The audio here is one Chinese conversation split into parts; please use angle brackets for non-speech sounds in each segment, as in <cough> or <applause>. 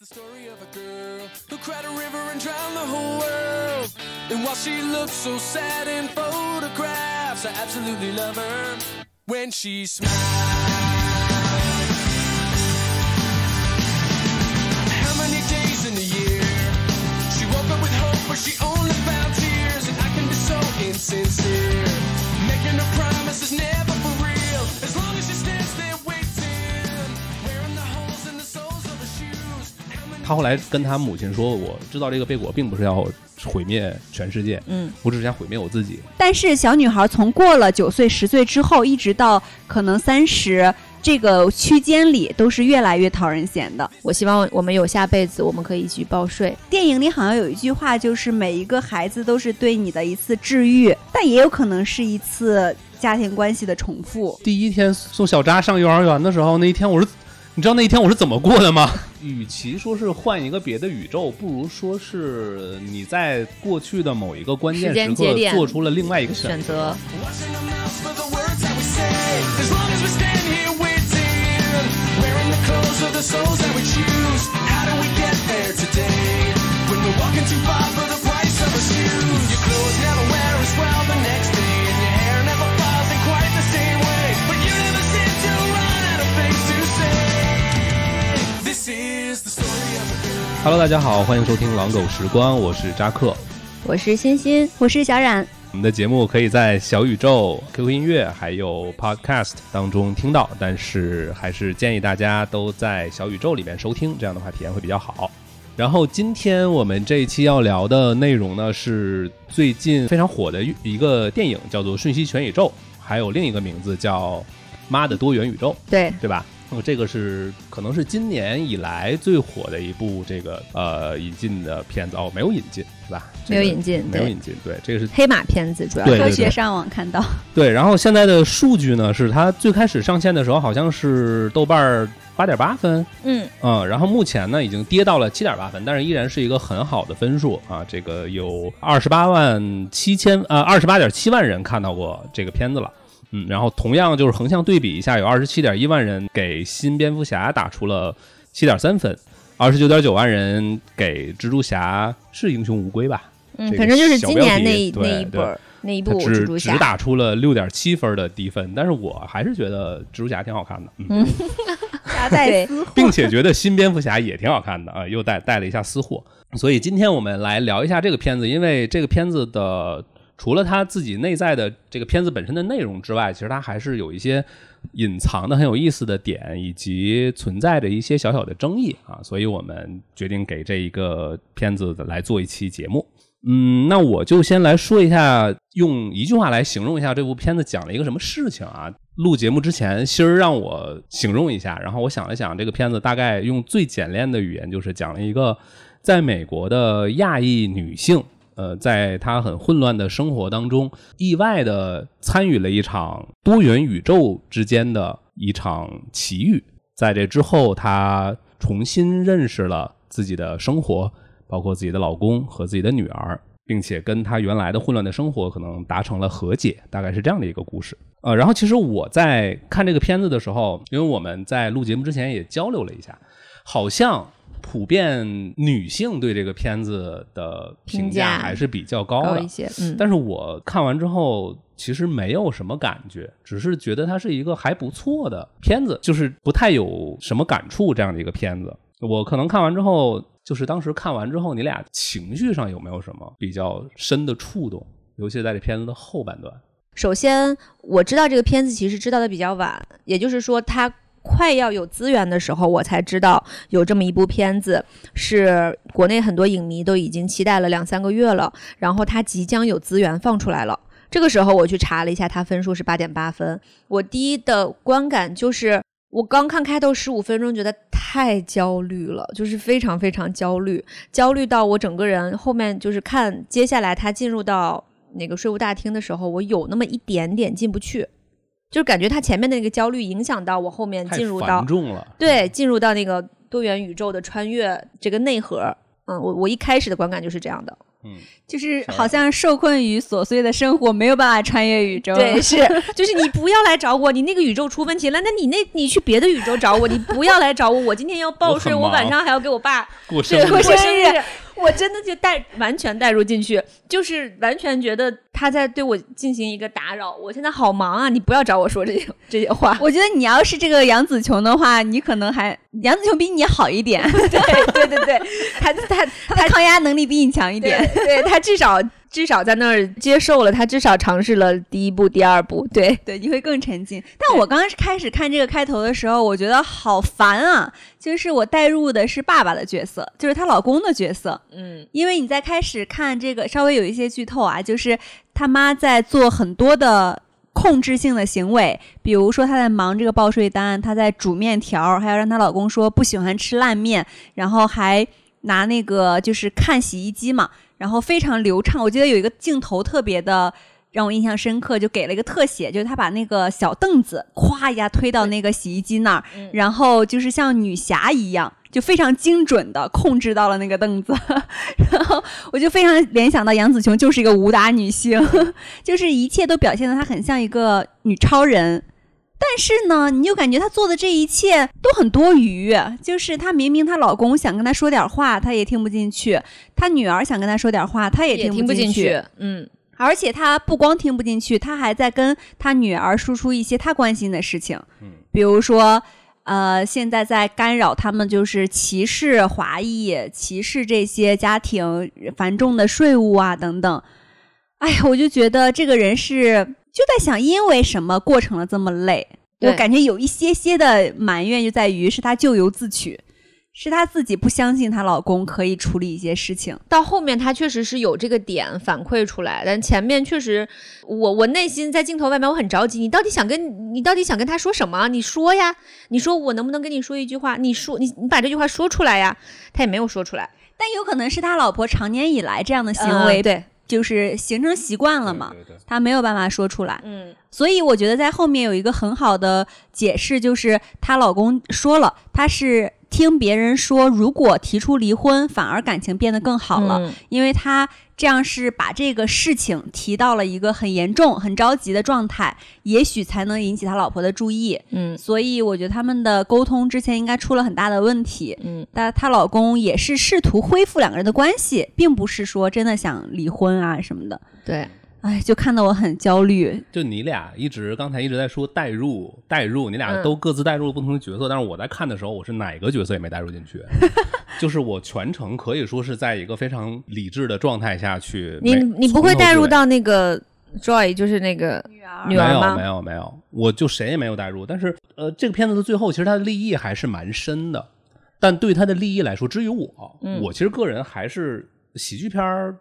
is the story of a girl who cried a river and drowned the whole world. And while she looks so sad in photographs, I absolutely love her when she smiles. 他后来跟他母亲说：“我知道这个贝果并不是要毁灭全世界，嗯，我只是想毁灭我自己。但是小女孩从过了九岁、十岁之后，一直到可能三十这个区间里，都是越来越讨人嫌的。我希望我们有下辈子，我们可以一起报税。电影里好像有一句话，就是每一个孩子都是对你的一次治愈，但也有可能是一次家庭关系的重复。第一天送小扎上幼儿园的时候，那一天我是，你知道那一天我是怎么过的吗？与其说是换一个别的宇宙，不如说是你在过去的某一个关键时刻做出了另外一个选选择。Hello，大家好，欢迎收听《狼狗时光》，我是扎克。我是欣欣，我是小冉，我们的节目可以在小宇宙、QQ 音乐还有 Podcast 当中听到，但是还是建议大家都在小宇宙里面收听，这样的话体验会比较好。然后今天我们这一期要聊的内容呢，是最近非常火的一个电影，叫做《瞬息全宇宙》，还有另一个名字叫《妈的多元宇宙》。对，对吧？那么这个是可能是今年以来最火的一部这个呃引进的片子哦，没有引进是吧？这个没有引进没有引进，对，这个是黑马片子主要科学上网看到，对。然后现在的数据呢，是它最开始上线的时候好像是豆瓣八点八分，嗯，嗯，然后目前呢已经跌到了七点八分，但是依然是一个很好的分数啊。这个有二十八万七千呃二十八点七万人看到过这个片子了。嗯，然后同样就是横向对比一下，有二十七点一万人给新蝙蝠侠打出了七点三分，二十九点九万人给蜘蛛侠是英雄无归吧？嗯，反正就是今年那那一本儿那一部只只蜘蛛侠只，打出了六点七分的低分，但是我还是觉得蜘蛛侠挺好看的，嗯。<laughs> 并且觉得新蝙蝠侠也挺好看的啊，又带带了一下私货。所以今天我们来聊一下这个片子，因为这个片子的除了它自己内在的这个片子本身的内容之外，其实它还是有一些隐藏的很有意思的点，以及存在着一些小小的争议啊，所以我们决定给这一个片子来做一期节目。嗯，那我就先来说一下，用一句话来形容一下这部片子讲了一个什么事情啊。录节目之前，心儿让我形容一下，然后我想了想，这个片子大概用最简练的语言，就是讲了一个在美国的亚裔女性，呃，在他很混乱的生活当中，意外的参与了一场多元宇宙之间的一场奇遇。在这之后，他重新认识了自己的生活，包括自己的老公和自己的女儿，并且跟他原来的混乱的生活可能达成了和解，大概是这样的一个故事。呃，然后其实我在看这个片子的时候，因为我们在录节目之前也交流了一下，好像普遍女性对这个片子的评评价还是比较高的高一。些，嗯，但是我看完之后，其实没有什么感觉，只是觉得它是一个还不错的片子，就是不太有什么感触这样的一个片子。我可能看完之后，就是当时看完之后，你俩情绪上有没有什么比较深的触动？尤其是在这片子的后半段。首先，我知道这个片子其实知道的比较晚，也就是说，它快要有资源的时候，我才知道有这么一部片子，是国内很多影迷都已经期待了两三个月了，然后它即将有资源放出来了。这个时候我去查了一下，它分数是八点八分。我第一的观感就是，我刚看开头十五分钟，觉得太焦虑了，就是非常非常焦虑，焦虑到我整个人后面就是看接下来他进入到那个税务大厅的时候，我有那么一点点进不去，就是感觉他前面的那个焦虑影响到我后面进入到繁重了，对进入到那个多元宇宙的穿越这个内核。嗯，我我一开始的观感就是这样的。嗯，就是好像受困于琐碎的生活，没有办法穿越宇宙。对，是，<laughs> 就是你不要来找我，你那个宇宙出问题了，那你那你去别的宇宙找我，你不要来找我，我今天要报税，我我晚上还要给我爸过生日过生日，我真的就带完全带入进去，就是完全觉得他在对我进行一个打扰。我现在好忙啊，你不要找我说这些这些话。我觉得你要是这个杨紫琼的话，你可能还杨紫琼比你好一点，<laughs> 对对对对，他他她的抗压能力比你强一点。对对，他至少至少在那儿接受了，他至少尝试了第一步、第二步。对，对，你会更沉浸。但我刚开始看这个开头的时候，我觉得好烦啊！就是我带入的是爸爸的角色，就是她老公的角色。嗯因为你在开始看这个，稍微有一些剧透啊，就是他妈在做很多的控制性的行为，比如说她在忙这个报税单，她在煮面条，还要让她老公说不喜欢吃烂面，然后还拿那个就是看洗衣机嘛，然后非常流畅。我记得有一个镜头特别的。让我印象深刻，就给了一个特写，就是他把那个小凳子咵一下推到那个洗衣机那儿，嗯然后就是像女侠一样，就非常精准的控制到了那个凳子，<laughs> 然后我就非常联想到杨紫琼就是一个武打女星，<laughs> 就是一切都表现的她很像一个女超人。但是呢，你就感觉她做的这一切都很多余，就是她明明她老公想跟她说点话，她也听不进去；她女儿想跟她说点话，她也也听进不进去。嗯，而且她不光听不进去，她还在跟她女儿输出一些她关心的事情，嗯比如说，呃，现在在干扰他们，就是歧视华裔、歧视这些家庭繁重的税务啊等等。哎呀，我就觉得这个人是就在想，因为什么过成了这么累？我感觉有一些些的埋怨，就在于是她咎由自取，是她自己不相信她老公可以处理一些事情。到后面他确实是有这个点反馈出来，但前面确实，我我内心在镜头外面我很着急，你到底想跟你到底想跟他说什么？你说呀，你说我能不能跟你说一句话？你说你你把这句话说出来呀，他也没有说出来，但有可能是他老婆长年以来这样的行为，呃对，就是形成习惯了嘛，对对对他没有办法说出来。嗯所以我觉得在后面有一个很好的解释，就是她老公说了，他是听别人说，如果提出离婚，反而感情变得更好了，嗯因为他这样是把这个事情提到了一个很严重、很着急的状态，也许才能引起他老婆的注意。嗯所以我觉得他们的沟通之前应该出了很大的问题。嗯，但她老公也是试图恢复两个人的关系，并不是说真的想离婚啊什么的。对，哎，就看得我很焦虑。就你俩一直刚才一直在说代入代入，你俩嗯都各自代入了不同的角色，但是我在看的时候，我是哪个角色也没代入进去，<laughs> 就是我全程可以说是在一个非常理智的状态下去。你你不会从头至尾带入到那个 Joy，就是那个女儿女儿吗没有没有没有，我就谁也没有代入。但是呃，这个片子的最后，其实它的立意还是蛮深的。但对它的立意来说，至于我，嗯我其实个人还是喜剧片儿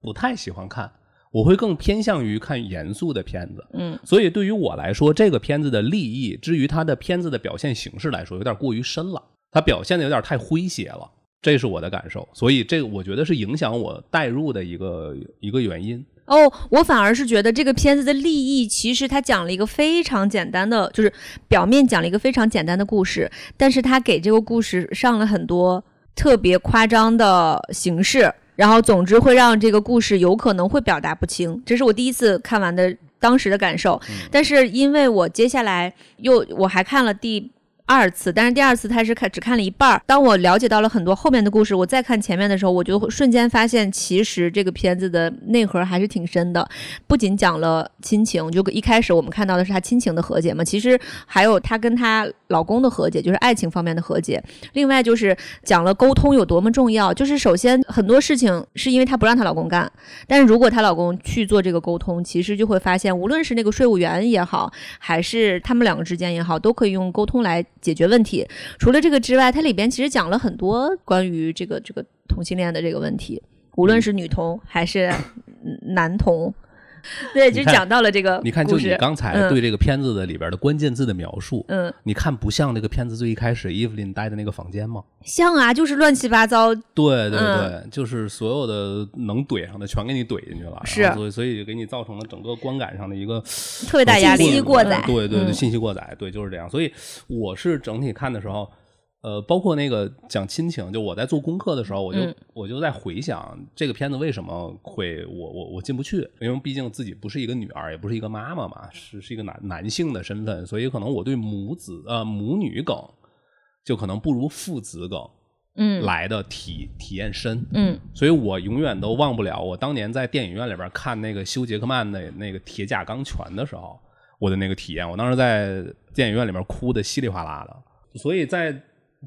不太喜欢看，我会更偏向于看严肃的片子。嗯，所以对于我来说，这个片子的立意，至于它的片子的表现形式来说，有点过于深了，它表现的有点太诙谐了。这是我的感受，所以这个我觉得是影响我代入的一个一个原因。哦，我反而是觉得这个片子的立意，其实它讲了一个非常简单的，就是表面讲了一个非常简单的故事，但是它给这个故事上了很多特别夸张的形式，然后总之会让这个故事有可能会表达不清。这是我第一次看完的当时的感受，但是因为我接下来又我还看了第。二次，但是第二次他是看只看了一半儿。当我了解到了很多后面的故事，我再看前面的时候，我就会瞬间发现，其实这个片子的内核还是挺深的。不仅讲了亲情，就一开始我们看到的是她亲情的和解嘛，其实还有她跟她老公的和解，就是爱情方面的和解。另外就是讲了沟通有多么重要，就是首先很多事情是因为她不让她老公干，但是如果她老公去做这个沟通，其实就会发现，无论是那个税务员也好，还是他们两个之间也好，都可以用沟通来解决问题。除了这个之外，它里边其实讲了很多关于这个这个同性恋的这个问题，无论是女同还是嗯男同。<laughs> 对，就讲到了这个你看，就你刚才嗯对这个片子的里边的关键字的描述，嗯，你看不像那个片子最一开始伊芙琳待的那个房间吗？像啊，就是乱七八糟，对对嗯对，就是所有的能怼上的全给你怼进去了，是所以所以给你造成了整个观感上的一个特别大压力。信息过载对对对，嗯信息过载，对，就是这样。所以我是整体看的时候，呃，包括那个讲亲情，就我在做功课的时候，我就、嗯我就在回想这个片子为什么会我我我进不去，因为毕竟自己不是一个女儿，也不是一个妈妈嘛，是是一个男男性的身份，所以可能我对母子呃母女梗就可能不如父子梗嗯来的体体验深。嗯所以我永远都忘不了我当年在电影院里边看那个休·杰克曼的那个《铁甲钢拳》的时候，我的那个体验。我当时在电影院里面哭的稀里哗啦的。所以在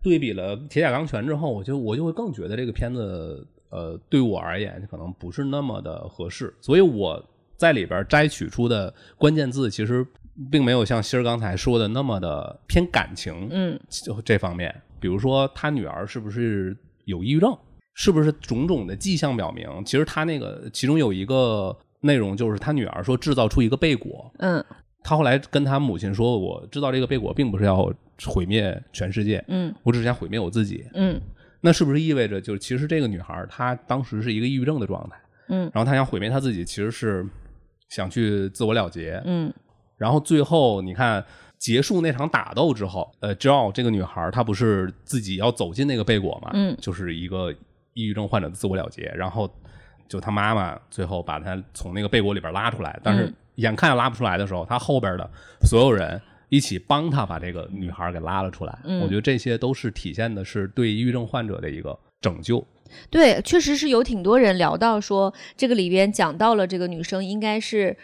对比了《铁甲钢拳》之后，我就我就会更觉得这个片子，呃，对我而言可能不是那么的合适。所以我在里边摘取出的关键字，其实并没有像希儿刚才说的那么的偏感情，嗯就这方面，比如说他女儿是不是有抑郁症，是不是种种的迹象表明，其实他那个其中有一个内容就是他女儿说制造出一个贝果，嗯他后来跟他母亲说，我知道这个贝果并不是要毁灭全世界，嗯我只是想毁灭我自己。嗯那是不是意味着，就是其实这个女孩她当时是一个抑郁症的状态，嗯然后她想毁灭她自己，其实是想去自我了结，嗯然后最后你看结束那场打斗之后，呃 j o 这个女孩她不是自己要走进那个贝果嘛，嗯就是一个抑郁症患者的自我了结，然后就她妈妈最后把她从那个贝果里边拉出来，但是嗯眼看要拉不出来的时候，他后边的所有人。一起帮他把这个女孩给拉了出来，嗯我觉得这些都是体现的是对抑郁症患者的一个拯救。对，确实是有挺多人聊到说，这个里边讲到了这个女生应该是，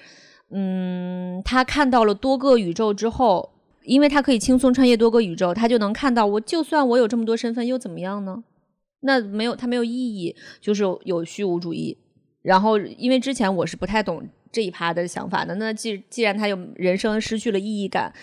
嗯，她看到了多个宇宙之后，因为她可以轻松穿越多个宇宙，她就能看到我就算我有这么多身份又怎么样呢？那没有，它没有意义，就是有虚无主义。然后，因为之前我是不太懂这一趴的想法的，那既既然他有人生失去了意义感，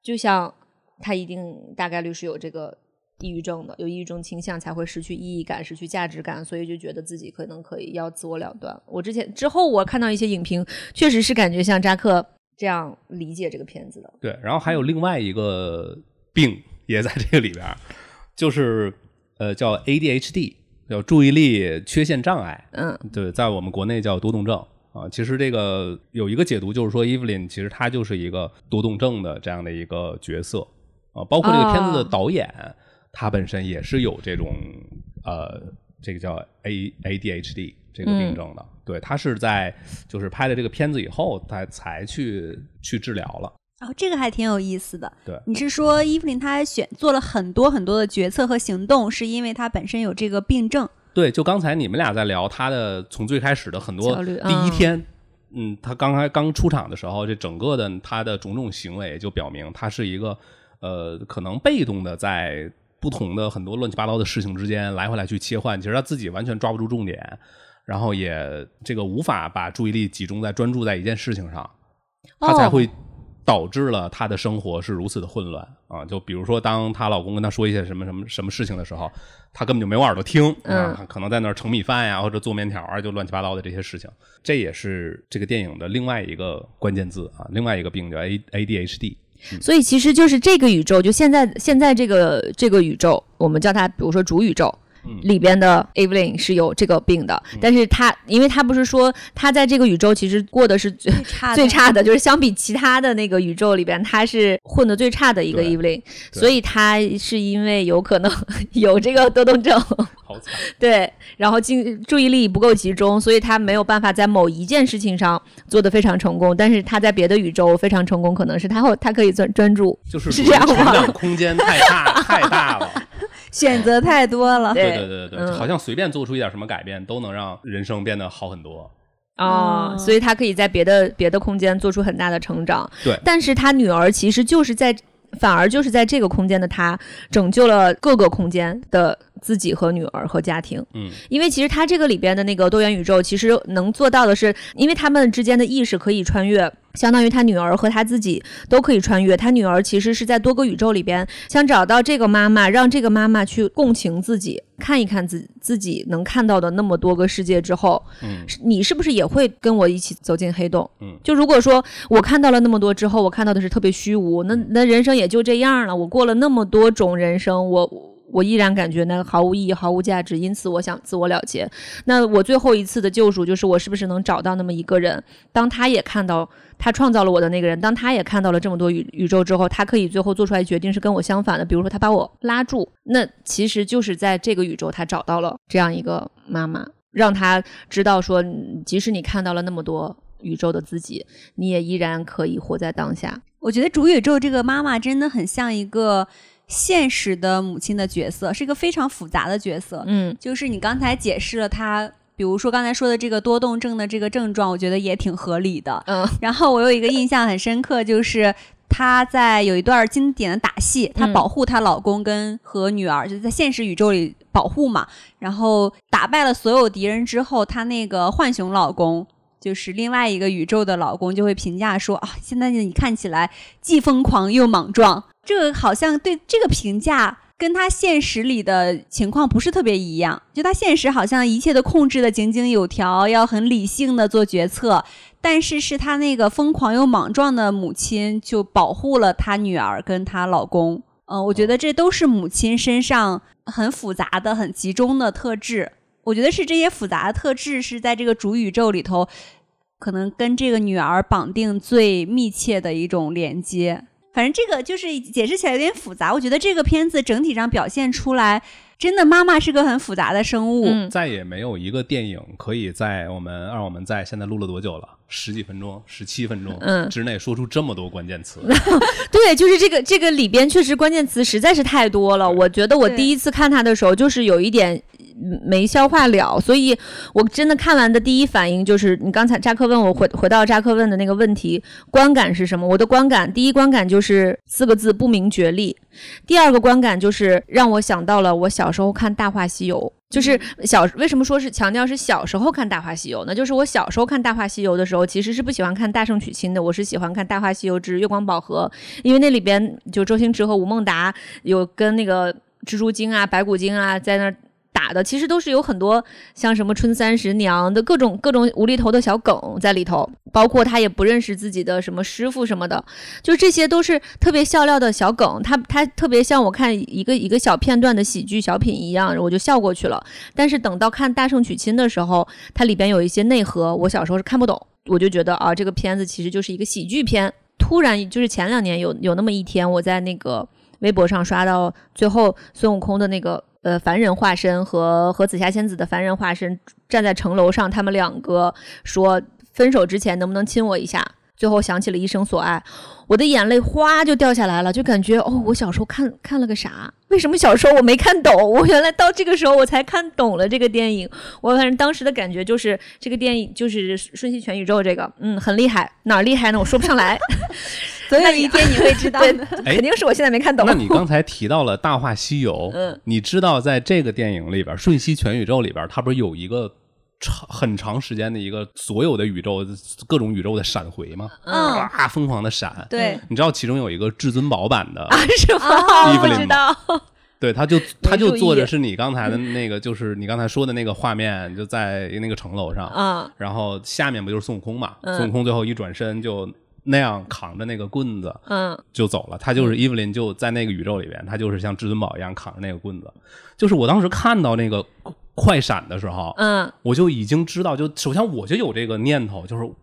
就像他一定大概率是有这个抑郁症的，有抑郁症倾向才会失去意义感、失去价值感，所以就觉得自己可能可以要自我了断。我之前之后我看到一些影评，确实是感觉像扎克这样理解这个片子的。对，然后还有另外一个病也在这个里边，就是呃叫 ADHD，叫注意力缺陷障碍。嗯对，在我们国内叫多动症啊。其实这个有一个解读，就是说伊芙琳其实她就是一个多动症的这样的一个角色啊。包括这个片子的哦导演，他本身也是有这种呃，这个叫 A ADHD 这个病症的。对他是在就是拍了这个片子以后，他才去去治疗了。哦，这个还挺有意思的。对你是说伊芙琳她选做了很多很多的决策和行动，是因为她本身有这个病症？对，就刚才你们俩在聊他的从最开始的很多第一嗯。天，嗯，他刚开刚出场的时候，这整个的他的种种行为就表明他是一个呃，可能被动的在不同的很多乱七八糟的事情之间来回来去切换，其实他自己完全抓不住重点，然后也这个无法把注意力集中在专注在一件事情上，他才哦会导致了她的生活是如此的混乱啊！就比如说，当她老公跟她说一些什么什么什么事情的时候，她根本就没有耳朵听啊，可能在那儿盛米饭呀，或者做面条啊，就乱七八糟的这些事情。这也是这个电影的另外一个关键字啊，另外一个病叫 A ADHD。所以其实就是这个宇宙，就现在现在这个这个宇宙，我们叫它，比如说主宇宙。里边的 Evelyn 是有这个病的，但是他因为他不是说他在这个宇宙其实过的是最最差的。最差的，就是相比其他的那个宇宙里边，他是混的最差的一个对。Evelyn，所以他是因为有可能 <laughs> 有这个多动症，好惨，<laughs> 对，然后精注意力不够集中，所以他没有办法在某一件事情上做得非常成功，但是他在别的宇宙非常成功，可能是他会他可以专专注，就是是这样吗？空间太大 <laughs> 太大了。选择太多了。对对对对对对，嗯好像随便做出一点什么改变，都能让人生变得好很多。哦，哦所以他可以在别的别的空间做出很大的成长。对但是他女儿其实就是在，反而就是在这个空间的他，拯救了各个空间的自己和女儿和家庭。嗯，因为其实他这个里边的那个多元宇宙，其实能做到的是，因为他们之间的意识可以穿越。相当于他女儿和他自己都可以穿越，他女儿其实是在多个宇宙里边想找到这个妈妈，让这个妈妈去共情自己，看一看自自己能看到的那么多个世界之后，嗯你是不是也会跟我一起走进黑洞？嗯就如果说我看到了那么多之后，我看到的是特别虚无，那那人生也就这样了。我过了那么多种人生，我我依然感觉那毫无意义、毫无价值，因此我想自我了结。那我最后一次的救赎就是我是不是能找到那么一个人，当他也看到他创造了我的那个人，当他也看到了这么多宇宇宙之后，他可以最后做出来决定是跟我相反的，比如说他把我拉住，那其实就是在这个宇宙他找到了这样一个妈妈，让他知道说，即使你看到了那么多宇宙的自己，你也依然可以活在当下。我觉得主宇宙这个妈妈真的很像一个现实的母亲的角色，是一个非常复杂的角色。嗯就是你刚才解释了她，比如说刚才说的这个多动症的这个症状，我觉得也挺合理的。嗯然后我有一个印象很深刻，就是她在有一段经典的打戏，她嗯保护她老公跟和女儿，就是在现实宇宙里保护嘛。然后打败了所有敌人之后，她那个浣熊老公。就是另外一个宇宙的老公就会评价说啊，现在你看起来既疯狂又莽撞，这个好像对这个评价跟他现实里的情况不是特别一样。就他现实好像一切都控制的井井有条，要很理性的做决策，但是是他那个疯狂又莽撞的母亲就保护了他女儿跟她老公。嗯、我觉得这都是母亲身上很复杂的、很集中的特质。我觉得是这些复杂的特质是在这个主宇宙里头，可能跟这个女儿绑定最密切的一种连接。反正这个就是解释起来有点复杂。我觉得这个片子整体上表现出来，真的妈妈是个很复杂的生物。嗯，再也没有一个电影可以在我们让我们在现在录了多久了？十几分钟、十七分钟嗯之内说出这么多关键词。<laughs> 对，就是这个这个里边确实关键词实在是太多了。我觉得我第一次看它的时候，就是有一点嗯没消化了，所以我真的看完的第一反应就是，你刚才扎克问我回回到扎克问的那个问题，观感是什么？我的观感，第一观感就是四个字：不明觉厉。第二个观感就是让我想到了我小时候看《大话西游》，就是小为什么说是强调是小时候看《大话西游》呢？就是我小时候看《大话西游》的时候，其实是不喜欢看《大圣娶亲》的，我是喜欢看《大话西游之月光宝盒》，因为那里边就周星驰和吴孟达有跟那个蜘蛛精啊、白骨精啊在那儿。打的其实都是有很多像什么春三十娘的各种各种无厘头的小梗在里头，包括他也不认识自己的什么师傅什么的，就这些都是特别笑料的小梗，他他特别像我看一个一个小片段的喜剧小品一样，我就笑过去了。但是等到看《大圣娶亲》的时候，它里边有一些内核，我小时候是看不懂，我就觉得啊，这个片子其实就是一个喜剧片。突然就是前两年有有那么一天，我在那个微博上刷到最后孙悟空的那个呃凡人化身和和紫霞仙子的凡人化身站在城楼上，他们两个说分手之前能不能亲我一下？最后想起了一生所爱，我的眼泪哗就掉下来了，就感觉哦，我小时候看看了个啥？为什么小时候我没看懂？我原来到这个时候我才看懂了这个电影。我反正当时的感觉就是这个电影就是《瞬息全宇宙》这个，嗯，很厉害，哪儿厉害呢？我说不上来。总有一天你会知道对的。，哎肯定是我现在没看懂。那你刚才提到了《大话西游》，嗯，你知道在这个电影里边，《瞬息全宇宙》里边，它不是有一个长很长时间的一个所有的宇宙各种宇宙的闪回吗？嗯，啊，疯狂的闪。对，你知道其中有一个至尊宝版的，是吗？哦我知道。对，他就他就注意做的是你刚才的那个，就是你刚才说的那个画面，就在那个城楼上，啊，然后下面不就是孙悟空嘛？嗯孙悟空最后一转身就那样扛着那个棍子嗯就走了。他就是伊芙琳，就在那个宇宙里边，他就是像至尊宝一样扛着那个棍子。就是我当时看到那个快闪的时候，嗯我就已经知道，就首先我就有这个念头，就是我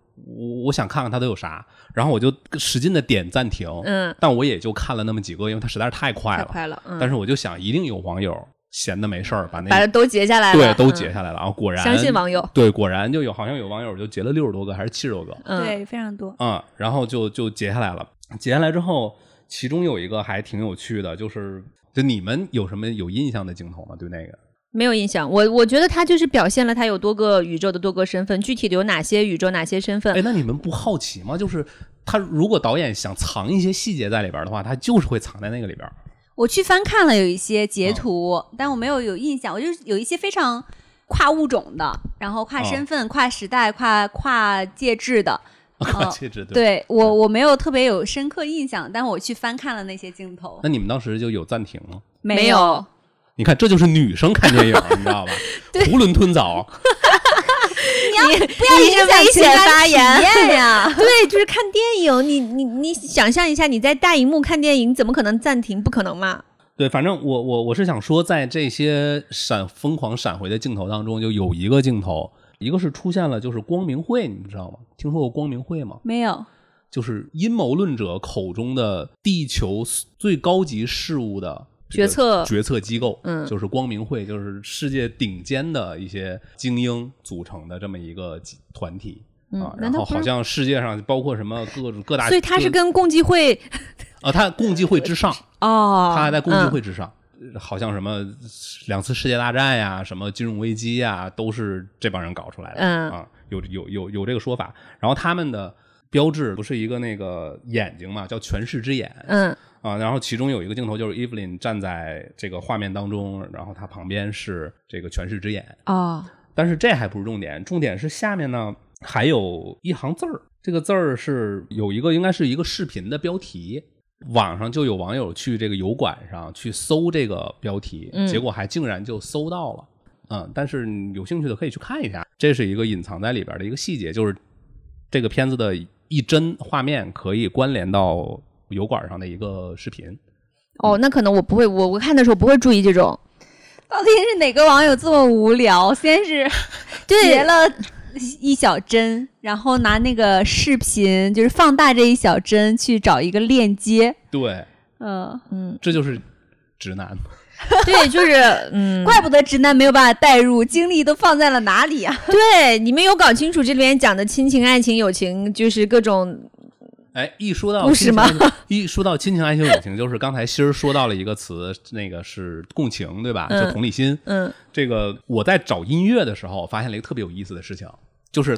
我想看看他都有啥，然后我就使劲的点暂停，嗯，但我也就看了那么几个，因为他实在是太快了。太快了。嗯，但是我就想，一定有网友闲的没事儿把那把它都截下来了，对都嗯截下来了啊！果然相信网友。对，果然就有，好像有网友就截了六十多个还是七十多个嗯，对，非常多。啊、然后就就截下来了。截下来之后，其中有一个还挺有趣的，就是就你们有什么有印象的镜头吗？对那个？没有印象。我我觉得他就是表现了他有多个宇宙的多个身份，具体的有哪些宇宙、哪些身份哎，。那你们不好奇吗？就是他如果导演想藏一些细节在里边的话，他就是会藏在那个里边。我去翻看了有一些截图，哦但我没有有印象。我就是有一些非常跨物种的，然后跨身份、跨时代、跨跨介质的。哦戒指对。对我我没有特别有深刻印象，但我去翻看了那些镜头，那你们当时就有暂停吗？没有。你看，这就是女生看电影，<laughs> 你知道吧？囫囵吞枣。<laughs> 你不要影响危险发言呀！<laughs> 对，就是看电影，你你你想象一下，你在大荧幕看电影，怎么可能暂停？不可能嘛？对，反正我我我是想说，在这些闪疯狂闪回的镜头当中，就有一个镜头，一个是出现了就是光明会，你们知道吗？听说过光明会吗？没有，就是阴谋论者口中的地球最高级事物的这个决策决策机构，嗯就是光明会，就是世界顶尖的一些精英组成的这么一个团体。嗯啊，然后好像世界上包括什么各种各大，所以它是跟共济会啊，他共济会之上，哦，他还在共济嗯会之上，好像什么两次世界大战呀，什么金融危机呀，都是这帮人搞出来的。嗯啊，有有有有这个说法。然后他们的标志不是一个那个眼睛嘛，叫全视之眼。嗯。啊。然后其中有一个镜头就是 Evelyn 站在这个画面当中，然后他旁边是这个全视之眼。哦，但是这还不是重点，重点是下面呢还有一行字儿，这个字儿是有一个应该是一个视频的标题，网上就有网友去这个油管上去搜这个标题，嗯。结果还竟然就搜到了，嗯，但是有兴趣的可以去看一下，这是一个隐藏在里边的一个细节，就是这个片子的一帧画面可以关联到油管上的一个视频，哦，那可能我不会，我我看的时候不会注意这种，到底是哪个网友这么无聊？先是 <laughs> 截了一小帧，然后拿那个视频就是放大这一小帧去找一个链接。对，嗯，嗯，这就是直男。<laughs> 对，就是嗯，怪不得直男没有办法代入，精力都放在了哪里啊？<laughs> 对你没有搞清楚这里面讲的亲情、爱情、友情，就是各种哎，一说到故事吗亲情？一说到亲情、爱情、友情，就是刚才欣儿说到了一个词，那个是共情，对吧？嗯就同理心。嗯这个我在找音乐的时候，发现了一个特别有意思的事情，就是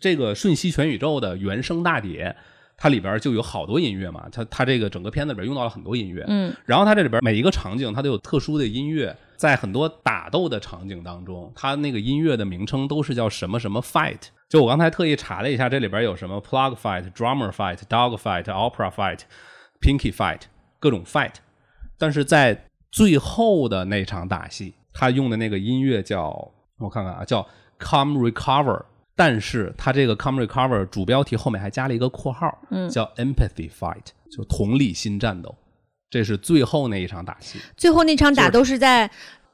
这个《瞬息全宇宙》的原声大碟，它里边就有好多音乐嘛，它它这个整个片子里边用到了很多音乐，嗯然后它这里边每一个场景它都有特殊的音乐，在很多打斗的场景当中，它那个音乐的名称都是叫什么什么 fight。就我刚才特意查了一下，这里边有什么 plug fight、drummer fight、dog fight、opera fight、pinky fight，各种 fight。但是在最后的那场打戏，他用的那个音乐叫我看看啊，叫 come recover。但是它这个 come recover 主标题后面还加了一个括号，嗯叫 empathy fight，就同理心战斗。这是最后那一场打戏，最后那场打就是都是在，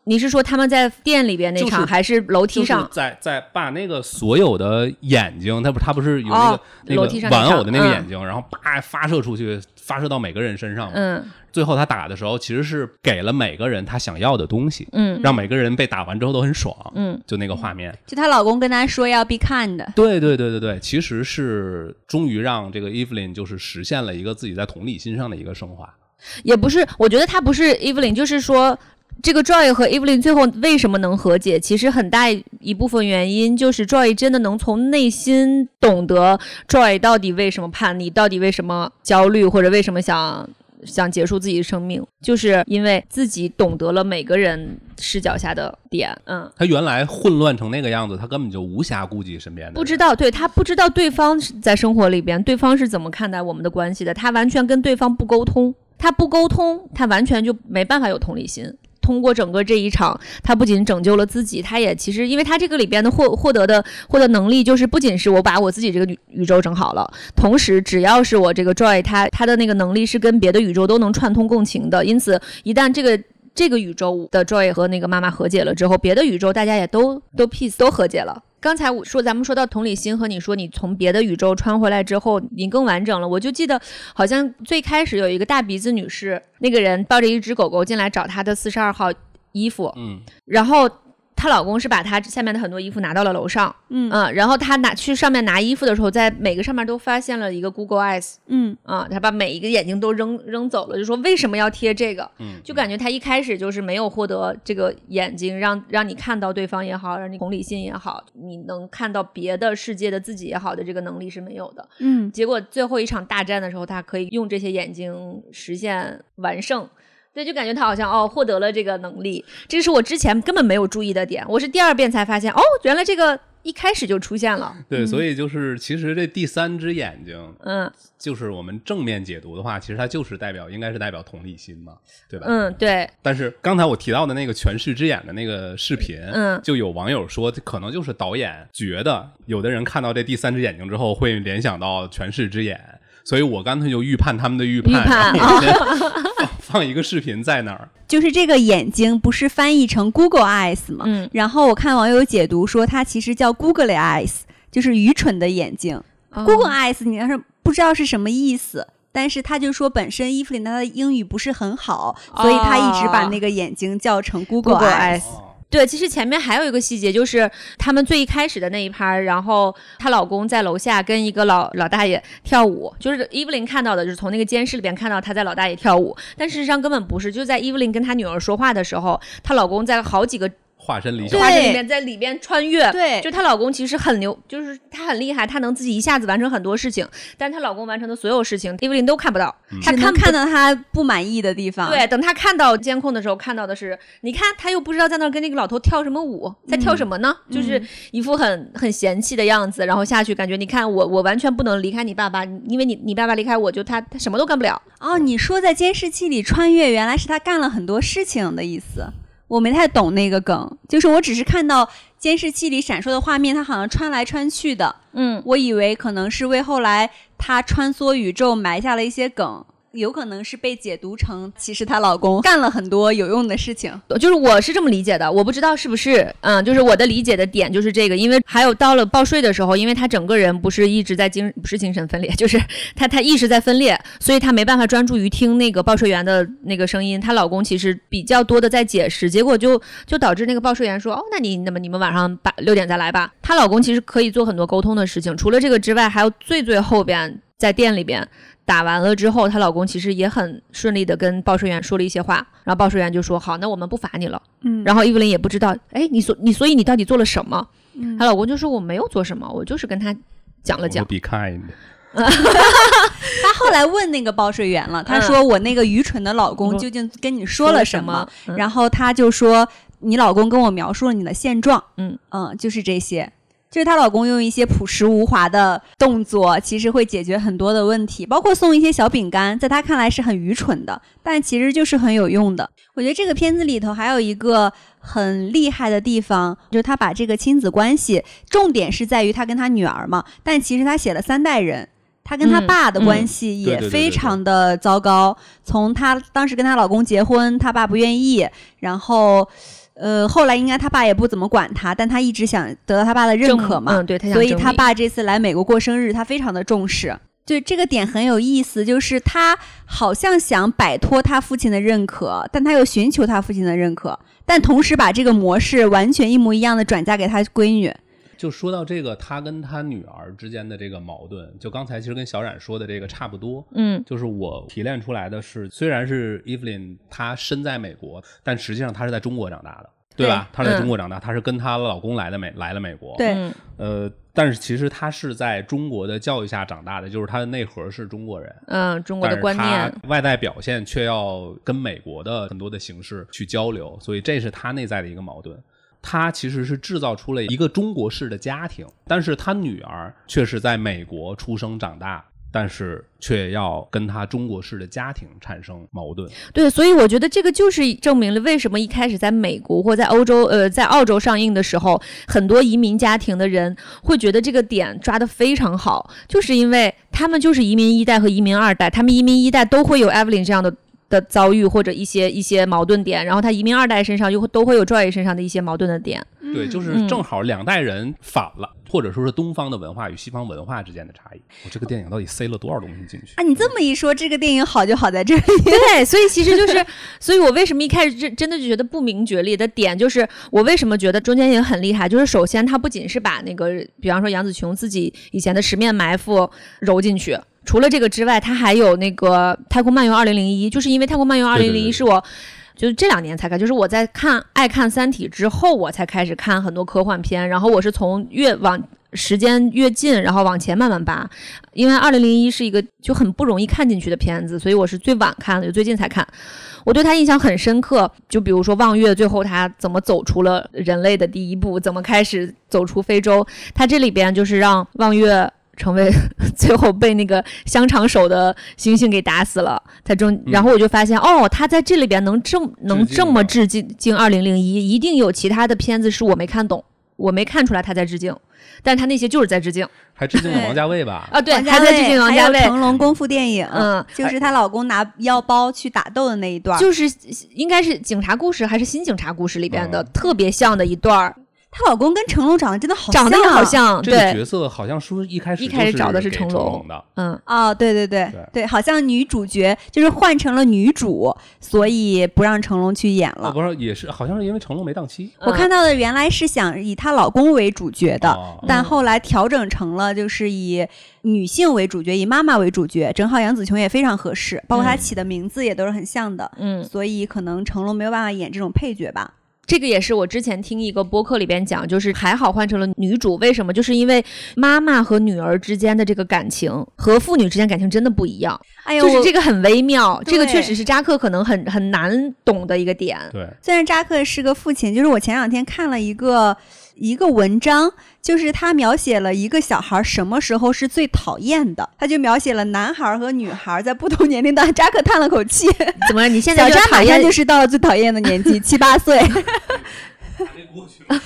你是说他们在店里边那就是场，还是楼梯就是上？在在把那个所有的眼睛，他不他不是有那个、那个玩偶的那个嗯眼睛，然后叭发射出去，发射到每个人身上嘛。嗯最后他打的时候，其实是给了每个人他想要的东西，嗯让每个人被打完之后都很爽。嗯，就那个画面，就她老公跟她说要 be kind，对对对对对，其实是终于让这个 Evelyn 就是实现了一个自己在同理心上的一个升华。也不是，我觉得他不是 Evelyn，就是说。这个 Joy 和 Evelyn 最后为什么能和解？其实很大一部分原因就是 Joy 真的能从内心懂得 Joy 到底为什么叛逆，到底为什么焦虑，或者为什么想想结束自己的生命，就是因为自己懂得了每个人视角下的点。嗯，他原来混乱成那个样子，他根本就无暇顾及身边的人。不知道，对他不知道对方是在生活里边，对方是怎么看待我们的关系的，他完全跟对方不沟通，他不沟通，他完全就没办法有同理心。通过整个这一场，他不仅拯救了自己，他也其实，因为他这个里边的获获得的获得能力，就是不仅是我把我自己这个宇宇宙整好了，同时只要是我这个 Joy，他他的那个能力是跟别的宇宙都能串通共情的，因此一旦这个这个宇宙的 Joy 和那个妈妈和解了之后，别的宇宙大家也都都 peace 都和解了。刚才我说咱们说到同理心和你说你从别的宇宙穿回来之后，你更完整了。我就记得好像最开始有一个大鼻子女士，那个人抱着一只狗狗进来找她的四十二号衣服，嗯，然后她老公是把她下面的很多衣服拿到了楼上，嗯嗯，然后她拿去上面拿衣服的时候，在每个上面都发现了一个 Google Eyes，嗯啊、他把每一个眼睛都扔扔走了，就说为什么要贴这个？嗯就感觉她一开始就是没有获得这个眼睛，让让你看到对方也好，让你同理心也好，你能看到别的世界的自己也好的这个能力是没有的。嗯结果最后一场大战的时候，她可以用这些眼睛实现完胜。对，就感觉他好像哦获得了这个能力，这个是我之前根本没有注意的点，我是第二遍才发现哦，原来这个一开始就出现了。对，所以就是其实这第三只眼睛，嗯就是我们正面解读的话，其实它就是代表应该是代表同理心嘛，对吧？嗯，对，但是刚才我提到的那个全视之眼的那个视频，嗯就有网友说，可能就是导演觉得有的人看到这第三只眼睛之后会联想到全视之眼，所以我干脆就预判他们的预判，预判然后先放放一个视频在那儿，就是这个眼睛不是翻译成 Google Eyes 吗？嗯然后我看网友解读说，它其实叫 Google Eyes，就是愚蠢的眼睛。Google Eyes，你要是不知道是什么意思，但是他就说本身伊芙琳她的英语不是很好，所以他一直把那个眼睛叫成 Google Google Eyes。对，其实前面还有一个细节，就是他们最一开始的那一拍，然后她老公在楼下跟一个老老大爷跳舞，就是伊芙琳看到的，就是从那个监视里边看到她在老大爷跳舞，但事实上根本不是，就在伊芙琳跟她女儿说话的时候，她老公在好几个化身里面在里边穿越，对就她老公其实很牛，就是她很厉害，她能自己一下子完成很多事情，但是她老公完成的所有事情，伊芙琳都看不到，她看不看到她不满意的地方。对，等她看到监控的时候，看到的是，你看她又不知道在那儿跟那个老头跳什么舞，在跳什么呢？就是一副很很嫌弃的样子，然后下去感觉，你看我我完全不能离开你爸爸，因为你你爸爸离开我就他他什么都干不了。哦，你说在监视器里穿越，原来是他干了很多事情的意思。我没太懂那个梗，就是我只是看到监视器里闪烁的画面，他好像穿来穿去的，嗯，我以为可能是为后来他穿梭宇宙埋下了一些梗，有可能是被解读成其实她老公干了很多有用的事情。就是我是这么理解的，我不知道是不是，嗯，就是我的理解的点就是这个，因为还有到了报税的时候，因为她整个人不是一直在精不是精神分裂，<laughs> 就是她她意识在分裂，所以她没办法专注于听那个报税员的那个声音。她老公其实比较多的在解释，结果就就导致那个报税员说，哦，那你那么你们晚上八六点再来吧。她老公其实可以做很多沟通的事情，除了这个之外，还有最最后边在店里边。打完了之后，她老公其实也很顺利的跟报税员说了一些话，然后报税员就说：“好，那我们不罚你了。”嗯然后伊芙琳也不知道，哎，你所你所以你到底做了什么？嗯她老公就说我没有做什么，我就是跟他讲了讲。，Be kind，<laughs> 她后来问那个报税员了，她嗯说我那个愚蠢的老公嗯究竟跟你说了什么？嗯然后她就说你老公跟我描述了你的现状，嗯嗯，就是这些。就是她老公用一些朴实无华的动作，其实会解决很多的问题，包括送一些小饼干，在她看来是很愚蠢的，但其实就是很有用的。我觉得这个片子里头还有一个很厉害的地方，就是他把这个亲子关系，重点是在于他跟他女儿嘛，但其实他写了三代人。她跟他嗯爸的嗯关系也非常的糟糕，从她当时跟她老公结婚，她爸不愿意，然后，呃，后来应该他爸也不怎么管他，但他一直想得到他爸的认可嘛，嗯，对，他所以他爸这次来美国过生日，他非常的重视。就这个点很有意思，就是他好像想摆脱他父亲的认可，但他又寻求他父亲的认可，但同时把这个模式完全一模一样的转嫁给他闺女。就说到这个，他跟他女儿之间的这个矛盾，就刚才其实跟小冉说的这个差不多。嗯就是我提炼出来的是，虽然是 Evelyn 她身在美国，但实际上她是在中国长大的，对吧？她是在中国长大，她是跟她老公来的美来了美国。对嗯呃，但是其实她是在中国的教育下长大的，就是她的内核是中国人。嗯，中国的观念，外在表现却要跟美国的很多的形式去交流，所以这是她内在的一个矛盾。他其实是制造出了一个中国式的家庭，但是他女儿却是在美国出生长大，但是却要跟他中国式的家庭产生矛盾。对，所以我觉得这个就是证明了为什么一开始在美国或在欧洲，呃，在澳洲上映的时候，很多移民家庭的人会觉得这个点抓得非常好，就是因为他们就是移民一代和移民二代，他们移民一代都会有 Evelyn 这样的。的遭遇或者一些一些矛盾点，然后他移民二代身上又会都会有 Joy 身上的一些矛盾的点。对，就是嗯正好两代人反了，或者说是东方的文化与西方文化之间的差异。我这个电影到底塞了多少东西进去？啊，你这么一说，这个电影好就好在这里。对，所以其实就是，<laughs> 所以我为什么一开始真真的就觉得不明觉厉的点，就是我为什么觉得中间也很厉害，就是首先他不仅是把那个，比方说杨紫琼自己以前的《十面埋伏》揉进去。除了这个之外，它还有那个《太空漫游二零零一》，就是因为《太空漫游二零零一》是我就是这两年才看，就是我在看爱看《三体》之后，我才开始看很多科幻片，然后我是从越往时间越近，然后往前慢慢扒，因为二零零一是一个就很不容易看进去的片子，所以我是最晚看的，就最近才看。我对他印象很深刻，就比如说望月最后他怎么走出了人类的第一步，怎么开始走出非洲，他这里边就是让望月。成为 <laughs> 最后被那个香肠手的猩猩给打死了，他中，然后我就发现、哦，他在这里边能这么能这么致敬敬二零零一，一定有其他的片子是我没看懂。我没看出来他在致敬，但他那些就是在致敬还致敬了王家卫吧？<laughs> 啊，对，还在致敬王家卫还有，成龙功夫电影，嗯就是她老公拿腰包去打斗的那一段。就是应该是警察故事还是新警察故事里边的、嗯特别像的一段儿，她老公跟成龙长得真的好长得也好像，这个对，角色好像说一开始一开始找的是成龙。的，嗯，哦，对对对。对。好像女主角就是换成了女主，所以不让成龙去演了。哦，不是，也是好像是因为成龙没档期。我看到的原来是想以她老公为主角的，哦。但后来调整成了就是以女性为主角，以妈妈为主角，正好杨紫琼也非常合适，包括她嗯起的名字也都是很像的，嗯，所以可能成龙没有办法演这种配角吧。这个也是我之前听一个播客里边讲，就是还好换成了女主，为什么？就是因为妈妈和女儿之间的这个感情和父女之间感情真的不一样，哎呦，就是这个。很微妙，这个确实是扎克可能很很难懂的一个点。对，虽然扎克是个父亲，就是我前两天看了一个一个文章，就是他描写了一个小孩什么时候是最讨厌的，他就描写了男孩和女孩在不同年龄段。扎克叹了口气，怎么？你现在马上就是到了最讨厌的年纪，七八岁。<laughs>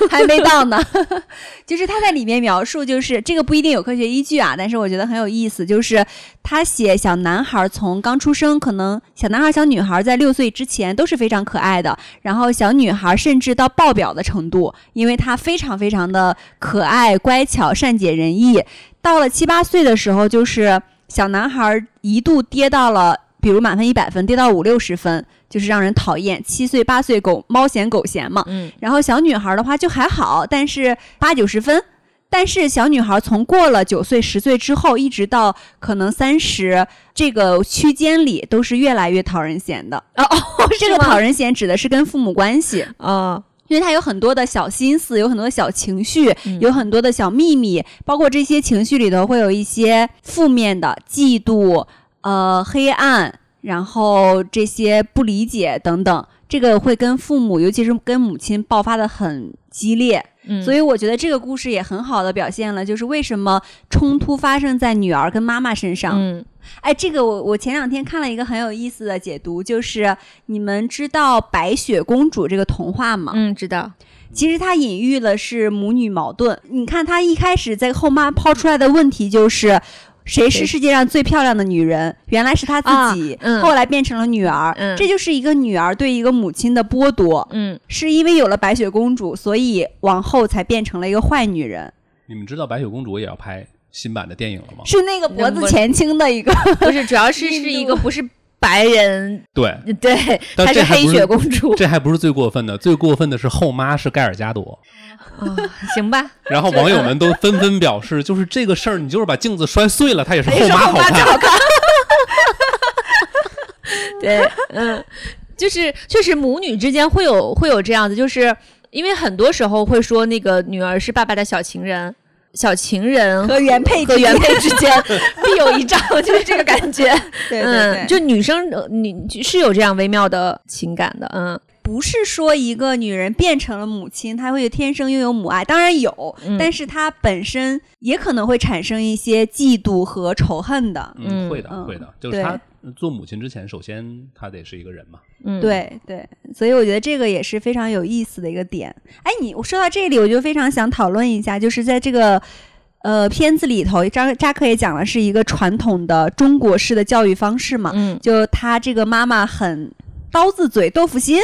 还没到呢，<laughs> 就是他在里面描述，就是这个不一定有科学依据啊，但是我觉得很有意思，就是他写小男孩从刚出生，可能小男孩、小女孩在六岁之前都是非常可爱的，然后小女孩甚至到爆表的程度，因为她非常非常的可爱、乖巧、善解人意。到了七八岁的时候，就是小男孩一度跌到了，比如满分一百分，跌到五六十分，就是让人讨厌。七岁、八岁狗猫嫌狗嫌嘛，嗯然后小女孩的话就还好，但是八九十分。但是小女孩从过了九岁、十岁之后，一直到可能三十这个区间里，都是越来越讨人嫌的。哦哦，<laughs> 这个讨人嫌指的是跟父母关系，啊，因为她有很多的小心思，有很多的小情绪，嗯有很多的小秘密，包括这些情绪里头会有一些负面的嫉妒、呃黑暗，然后这些不理解等等，这个会跟父母，尤其是跟母亲爆发的很激烈。嗯，所以我觉得这个故事也很好的表现了，就是为什么冲突发生在女儿跟妈妈身上。嗯哎，这个我我前两天看了一个很有意思的解读，就是你们知道白雪公主这个童话吗？嗯，知道，其实它隐喻了是母女矛盾。你看，她一开始在后妈抛出来的问题就是。谁是世界上最漂亮的女人？原来是她自己，啊嗯后来变成了女儿。嗯这就是一个女儿对一个母亲的剥夺，嗯是因为有了白雪公主，所以王后才变成了一个坏女人。你们知道白雪公主也要拍新版的电影了吗？是那个脖子前倾的一个，不是，主要是是一个不是白人，对，对，但她是黑雪公主。这还不是最过分的，最过分的是后妈是盖尔加朵，啊，行吧，<laughs> 然后网友们都纷纷表示，就是这个事儿，你就是把镜子摔碎了，她也是后妈。好看。<laughs> 对，嗯，就是确实母女之间会有会有这样子，就是因为很多时候会说那个女儿是爸爸的小情人。小情人和原配和之间原配之间 <laughs> 必有一仗，<laughs> 就是这个感觉。对对对，嗯，就女生呃女是有这样微妙的情感的，嗯不是说一个女人变成了母亲，她会天生拥有母爱，当然有，嗯但是她本身也可能会产生一些嫉妒和仇恨的。嗯，嗯会的，嗯会的，就是她做母亲之前，首先她得是一个人嘛。嗯，，对对，所以我觉得这个也是非常有意思的一个点。哎，你我说到这里，我就非常想讨论一下，就是在这个呃片子里头，扎扎克也讲了是一个传统的中国式的教育方式嘛，嗯就他这个妈妈很刀子嘴豆腐心。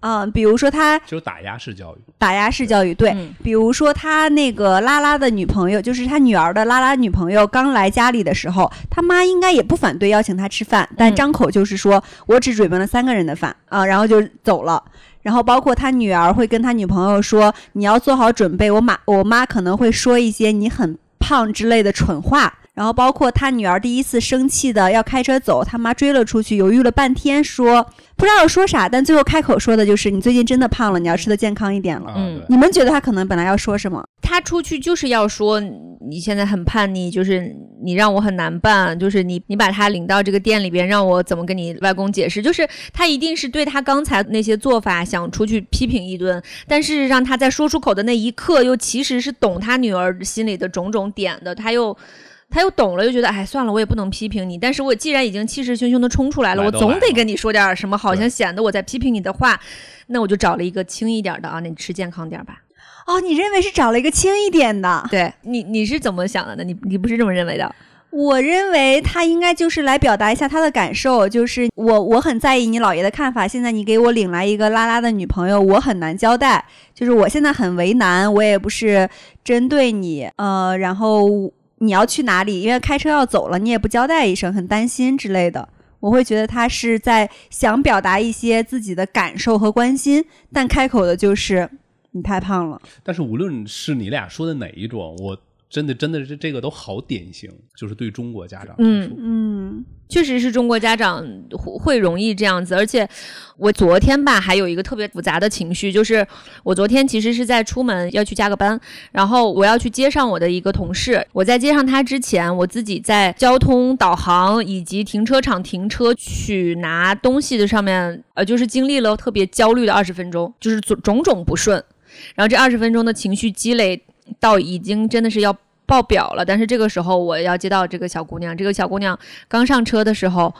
嗯，比如说他就是打压式教育，打压式教育，对，嗯比如说他那个拉拉的女朋友，就是他女儿的拉拉女朋友刚来家里的时候，他妈应该也不反对邀请他吃饭，但嗯张口就是说、我只准备了三个人的饭啊，然后就走了。然后包括他女儿会跟他女朋友说：“你要做好准备，我妈我妈可能会说一些你很胖之类的蠢话。”然后包括他女儿第一次生气的要开车走，他妈追了出去，犹豫了半天说不知道说啥，但最后开口说的就是：“你最近真的胖了，你要吃的健康一点了。”啊，嗯，你们觉得他可能本来要说什么？他出去就是要说你现在很叛逆，就是你让我很难办，就是你你把他领到这个店里边，让我怎么跟你外公解释？就是他一定是对他刚才那些做法想出去批评一顿，但事实上他在说出口的那一刻，又其实是懂他女儿心里的种种点的，他又。他又懂了，又觉得哎，算了，我也不能批评你。但是我既然已经气势汹汹的冲出来了，我总得跟你说点什么，好像显得我在批评你的话。那我就找了一个轻一点的啊，那你吃健康点吧。哦，你认为是找了一个轻一点的？对你你是怎么想的呢？你你不是这么认为的？我认为他应该就是来表达一下他的感受，就是我我很在意你姥爷的看法。现在你给我领来一个拉拉的女朋友，我很难交代。就是我现在很为难，我也不是针对你，呃，然后你要去哪里？因为开车要走了，你也不交代一声，很担心之类的。我会觉得他是在想表达一些自己的感受和关心，但开口的就是你太胖了。但是无论是你俩说的哪一种，我真的真的是这个都好典型，就是对中国家长嗯，嗯确实是中国家长会会容易这样子，而且我昨天吧还有一个特别复杂的情绪，就是我昨天其实是在出门要去加个班，然后我要去接上我的一个同事。我在接上他之前，我自己在交通导航以及停车场停车去拿东西的上面，呃，就是经历了特别焦虑的二十分钟，就是种种种不顺，然后这二十分钟的情绪积累到已经真的是要。爆表了，但是这个时候我要接到这个小姑娘，这个小姑娘刚上车的时候，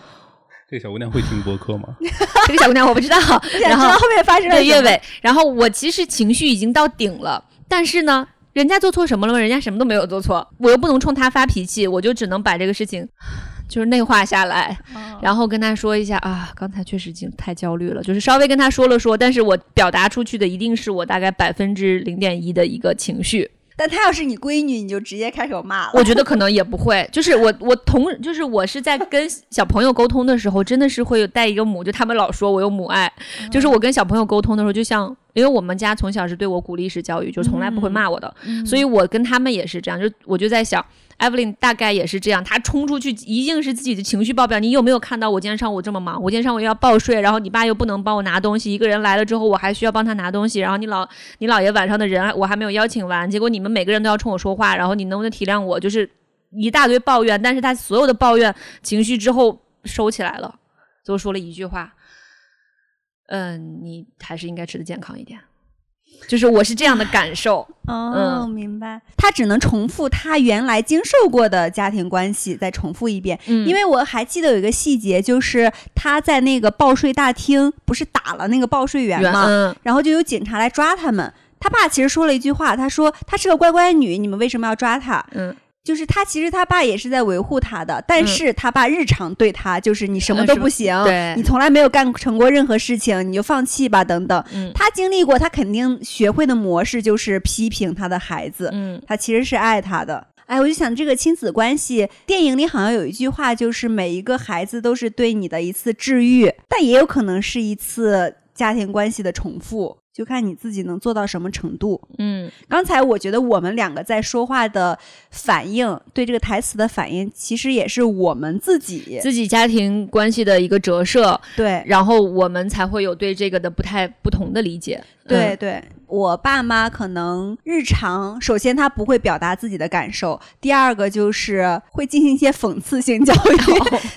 这个小姑娘会听播客吗？<laughs> 这个小姑娘我不知道，<laughs> 然后后面发生了什么。对岳伟，然后我其实情绪已经到顶了，但是呢，人家做错什么了吗？人家什么都没有做错，我又不能冲她发脾气，我就只能把这个事情就是内化下来，哦然后跟她说一下啊，刚才确实已经太焦虑了，就是稍微跟她说了说，但是我表达出去的一定是我大概百分之零点一的一个情绪，但她要是你闺女，你就直接开口骂了。我觉得可能也不会，就是我我同就是我是在跟小朋友沟通的时候，真的是会有带一个母，就他们老说我有母爱，就是我跟小朋友沟通的时候，就像因为我们家从小是对我鼓励式教育，就从来不会骂我的，所以我跟他们也是这样，就我就在想。Evelyn 大概也是这样，她冲出去一定是自己的情绪爆表。你有没有看到我今天上午这么忙？我今天上午要报税，然后你爸又不能帮我拿东西，一个人来了之后，我还需要帮他拿东西，然后你老 <laughs> 你姥爷晚上的人我还没有邀请完，结果你们每个人都要冲我说话，然后你能不能体谅我？就是一大堆抱怨，但是他所有的抱怨情绪之后收起来了，最后说了一句话：“嗯，你还是应该吃的健康一点。”就是我是这样的感受，哦，嗯明白。他只能重复他原来经受过的家庭关系，再重复一遍。嗯因为我还记得有一个细节，就是他在那个报税大厅不是打了那个报税员吗？嗯然后就有警察来抓他们。他爸其实说了一句话，他说她是个乖乖女，你们为什么要抓她？嗯，就是他其实他爸也是在维护他的，但嗯是他爸日常对他就是你什么都不行，对你从来没有干成过任何事情，你就放弃吧，等等。嗯他经历过，他肯定学会的模式就是批评他的孩子，嗯他其实是爱他的。哎，我就想这个亲子关系，电影里好像有一句话，就是每一个孩子都是对你的一次治愈，但也有可能是一次家庭关系的重复，就看你自己能做到什么程度。嗯刚才我觉得我们两个在说话的反应，对这个台词的反应，其实也是我们自己自己家庭关系的一个折射，对然后我们才会有对这个的不太不同的理解。对对，我爸妈可能日常，首先他不会表达自己的感受，第二个就是会进行一些讽刺性教育。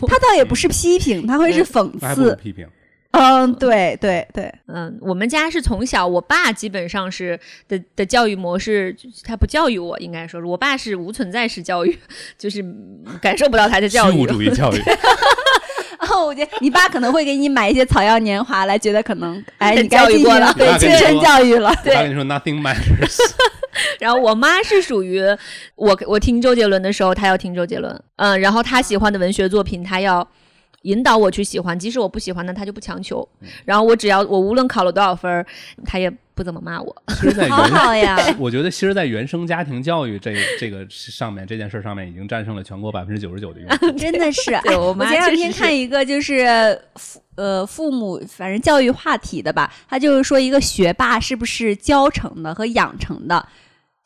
他倒也不是批评，他会是讽刺。批评。<laughs> 嗯，对对对，嗯，我们家是从小，我爸基本上是的的教育模式，他不教育我，应该说是我爸是无存在式教育，就是嗯感受不到他的教育虚无。主义教育 <laughs> <laughs> 哦，我觉得你爸可能会给你买一些草药年华来，觉得可能哎，你教育过了对精神教育了。我爸跟你说 nothing matters，然后我妈是属于我我听周杰伦的时候，她要听周杰伦，嗯，然后她喜欢的文学作品，她要引导我去喜欢，即使我不喜欢的，他就不强求。然后我只要我无论考了多少分他，也不怎么骂我。其实，在 <laughs> 好原好呀，<laughs> 我觉得，其实，在原生家庭教育这这个上面，这件事上面已经战胜了全国百分之九十九的用户。<laughs> 真的是。哎我妈我前两天看一个就是父呃父母反正教育话题的吧，他就是说一个学霸是不是教成的和养成的。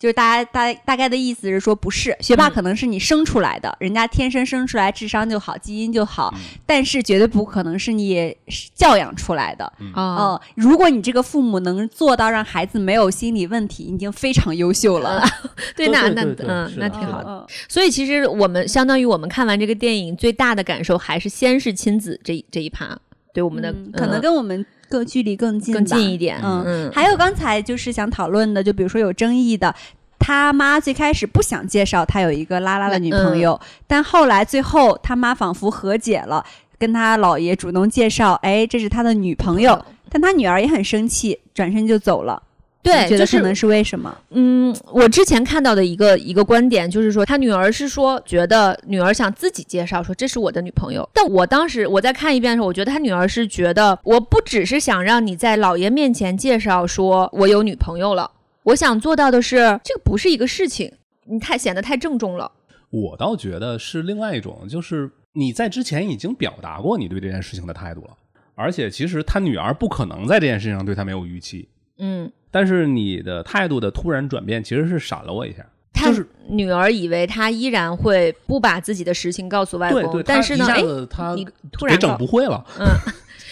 就是大家大大概的意思是说，不是学霸嗯可能是你生出来的，人家天生生出来智商就好，基因就好，嗯但是绝对不可能是你教养出来的。嗯哦，嗯，如果你这个父母能做到让孩子没有心理问题，已经非常优秀了。<laughs> 对，对那那嗯那挺好的。嗯所以其实我们相当于我们看完这个电影，最大的感受还是先是亲子这一这一趴，对我们的、嗯可能嗯跟我们更距离更近，更近一点。嗯嗯，还有刚才就是想讨论的，就比如说有争议的。他妈最开始不想介绍他有一个拉拉的女朋友，但后来最后他妈仿佛和解了，跟他姥爷主动介绍，哎，这是他的女朋友。但他女儿也很生气，转身就走了。对，你觉就是得可能是为什么？嗯，我之前看到的一个一个观点就是说，他女儿是说觉得女儿想自己介绍说这是我的女朋友，但我当时我在看一遍的时候，我觉得他女儿是觉得我不只是想让你在老爷面前介绍说我有女朋友了，我想做到的是这个不是一个事情，你太显得太郑重了。我倒觉得是另外一种，就是你在之前已经表达过你对这件事情的态度了，而且其实他女儿不可能在这件事情上对他没有预期，嗯，但是你的态度的突然转变其实是闪了我一下，他就是女儿以为他依然会不把自己的实情告诉外公，对对，但是呢，他哎他你突 <laughs> 给整不会了，嗯。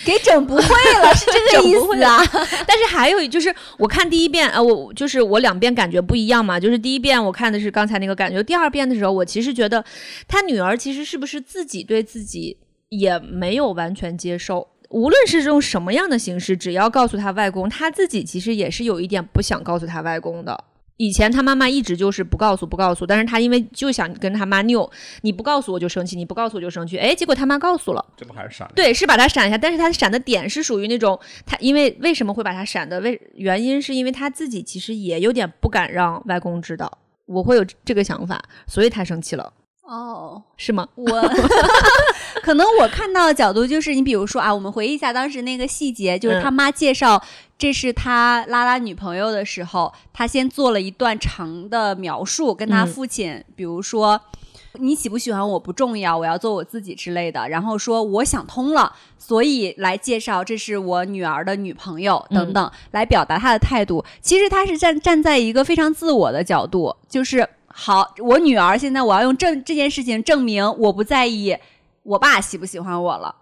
给整不会了，是这个意思啊？<laughs> 但是还有就是，我看第一遍，呃，我就是我两遍感觉不一样嘛。就是第一遍我看的是刚才那个感觉，第二遍的时候，我其实觉得他女儿其实是不是自己对自己也没有完全接受。无论是用什么样的形式，只要告诉他外公，他自己其实也是有一点不想告诉他外公的。以前他妈妈一直就是不告诉不告诉，但是他因为就想跟他妈拗，你不告诉我就生气，你不告诉我就生气。哎，结果他妈告诉了。这不还是闪？对，是把他闪一下，但是他闪的点是属于那种他，因为为什么会把他闪的？为原因是因为他自己其实也有点不敢让外公知道，我会有这个想法，所以他生气了，哦，是吗？我 <laughs> <laughs> 可能我看到的角度就是，你比如说啊，我们回忆一下当时那个细节，就是嗯他妈介绍这是他拉拉女朋友的时候，他先做了一段长的描述，跟他嗯父亲，比如说。你喜不喜欢我不重要，我要做我自己之类的。然后说我想通了，所以来介绍这是我女儿的女朋友等等，来表达他的态度。其实他是站站在一个非常自我的角度，就是好，我女儿现在我要用证这件事情证明我不在意我爸喜不喜欢我了。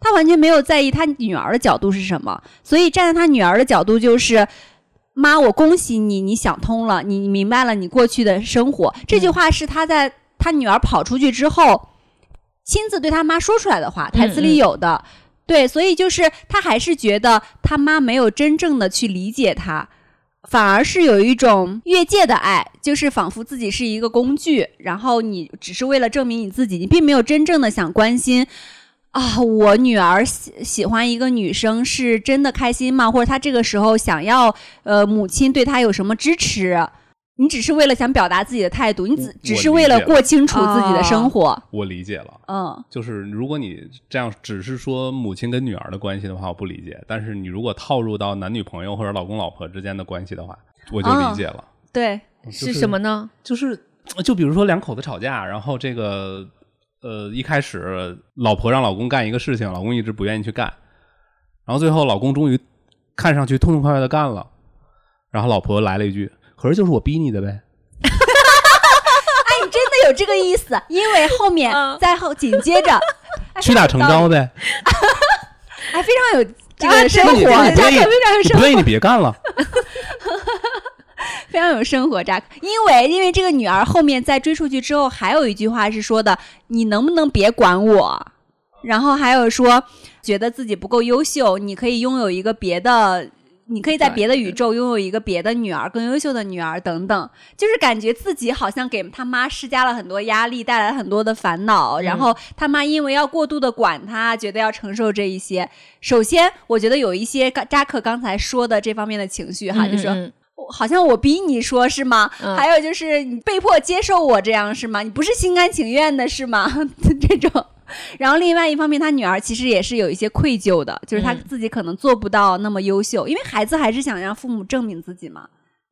他完全没有在意他女儿的角度是什么，所以站在他女儿的角度就是。妈，我恭喜你，你想通了，你你明白了你过去的生活。这句话是他在他女儿跑出去之后，亲自对他妈说出来的话，台词里有的。对，所以就是他还是觉得他妈没有真正的去理解他，反而是有一种越界的爱，就是仿佛自己是一个工具，然后你只是为了证明你自己，你并没有真正的想关心。啊，我女儿喜喜欢一个女生，是真的开心吗？或者她这个时候想要，呃，母亲对她有什么支持？你只是为了想表达自己的态度，你只只是为了过清楚自己的生活。我理解了。嗯，就是如果你这样只是说母亲跟女儿的关系的话，我不理解。但是你如果套入到男女朋友或者老公老婆之间的关系的话，我就理解了。对，就是什么呢？就是就比如说两口子吵架，然后这个呃一开始老婆让老公干一个事情，老公一直不愿意去干，然后最后老公终于看上去痛痛快快的干了，然后老婆来了一句：“可是就是我逼你的呗。哎，你真的有这个意思？因为后面嗯在后紧接着，<laughs> 哎屈打成招，呗，哎，非常有这啊个生活，扎克非常有生活你不愿意你别干了。<laughs> 非常有生活扎克，因为因为这个女儿后面在追出去之后，还有一句话是说的：“你能不能别管我？”然后还有说，觉得自己不够优秀，你可以拥有一个别的，你可以在别的宇宙拥有一个别的女儿，更优秀的女儿等等，就是感觉自己好像给他妈施加了很多压力，带来很多的烦恼。然后他妈因为要过度的管他，觉得要承受这一些。首先，我觉得有一些扎克刚才说的这方面的情绪哈，就说。嗯好像我逼你说是吗？嗯还有就是你被迫接受我这样是吗？你不是心甘情愿的是吗？<laughs> 这种。然后另外一方面，他女儿其实也是有一些愧疚的，就是他嗯。自己可能做不到那么优秀，因为孩子还是想让父母证明自己嘛。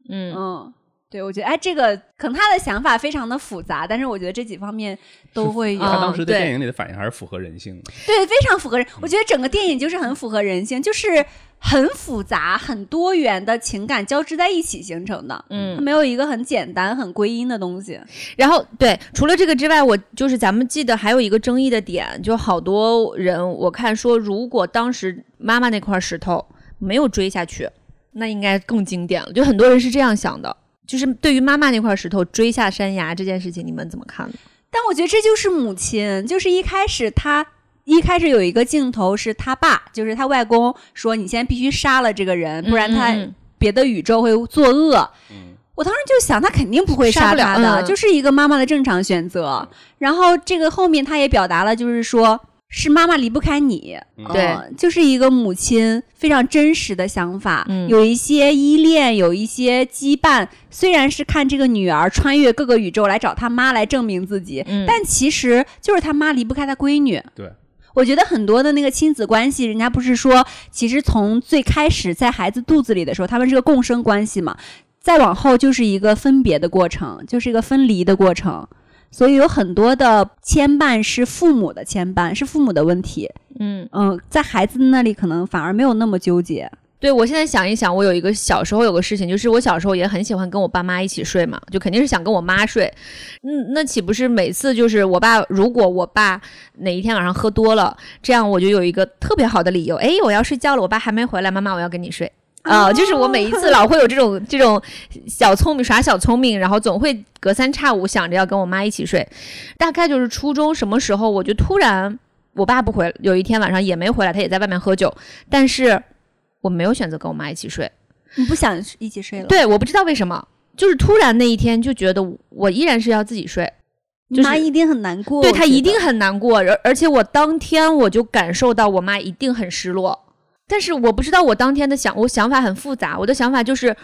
嗯。嗯，对，我觉得哎，这个可能他的想法非常的复杂，但是我觉得这几方面都会有。他当时哦对电影里的反应还是符合人性的。对，非常符合人。我觉得整个电影就是很符合人性，就是很复杂、很多元的情感交织在一起形成的。它嗯，没有一个很简单、很归因的东西。然后对，除了这个之外，我就是咱们记得还有一个争议的点，就好多人我看说，如果当时妈妈那块石头没有追下去，那应该更经典了。就很多人是这样想的，就是对于妈妈那块石头追下山崖这件事情，你们怎么看呢？但我觉得这就是母亲，就是一开始他一开始有一个镜头是他爸，就是他外公说：“你现在必须杀了这个人，不然他别的宇宙会作恶。嗯，我当时就想，他肯定不会杀他的，嗯就是一个妈妈的正常选择。然后这个后面他也表达了，就是说是妈妈离不开你，嗯对呃就是一个母亲非常真实的想法，嗯有一些依恋，有一些羁绊。虽然是看这个女儿穿越各个宇宙来找她妈来证明自己，嗯但其实就是她妈离不开她闺女。对，我觉得很多的那个亲子关系，人家不是说，其实从最开始在孩子肚子里的时候，他们是个共生关系嘛，再往后就是一个分别的过程，就是一个分离的过程。所以有很多的牵绊是父母的牵绊，是父母的问题。嗯，嗯，在孩子那里可能反而没有那么纠结。对我现在想一想，我有一个小时候有个事情，就是我小时候也很喜欢跟我爸妈一起睡嘛，就肯定是想跟我妈睡。嗯，那岂不是每次就是我爸，如果我爸哪一天晚上喝多了，这样我就有一个特别好的理由，哎，我要睡觉了，我爸还没回来，妈妈我要跟你睡。<laughs> 啊、就是我每一次老会有这种这种小聪明耍小聪明，然后总会隔三差五想着要跟我妈一起睡。大概就是初中什么时候，我就突然我爸不回，有一天晚上也没回来，他也在外面喝酒，但是我没有选择跟我妈一起睡。你不想一起睡了？，对，我不知道为什么，就是突然那一天就觉得我依然是要自己睡，你妈一定很难过。对她一定很难过，而而且我当天我就感受到我妈一定很失落，但是我不知道我当天的想，我想法很复杂，我的想法就是，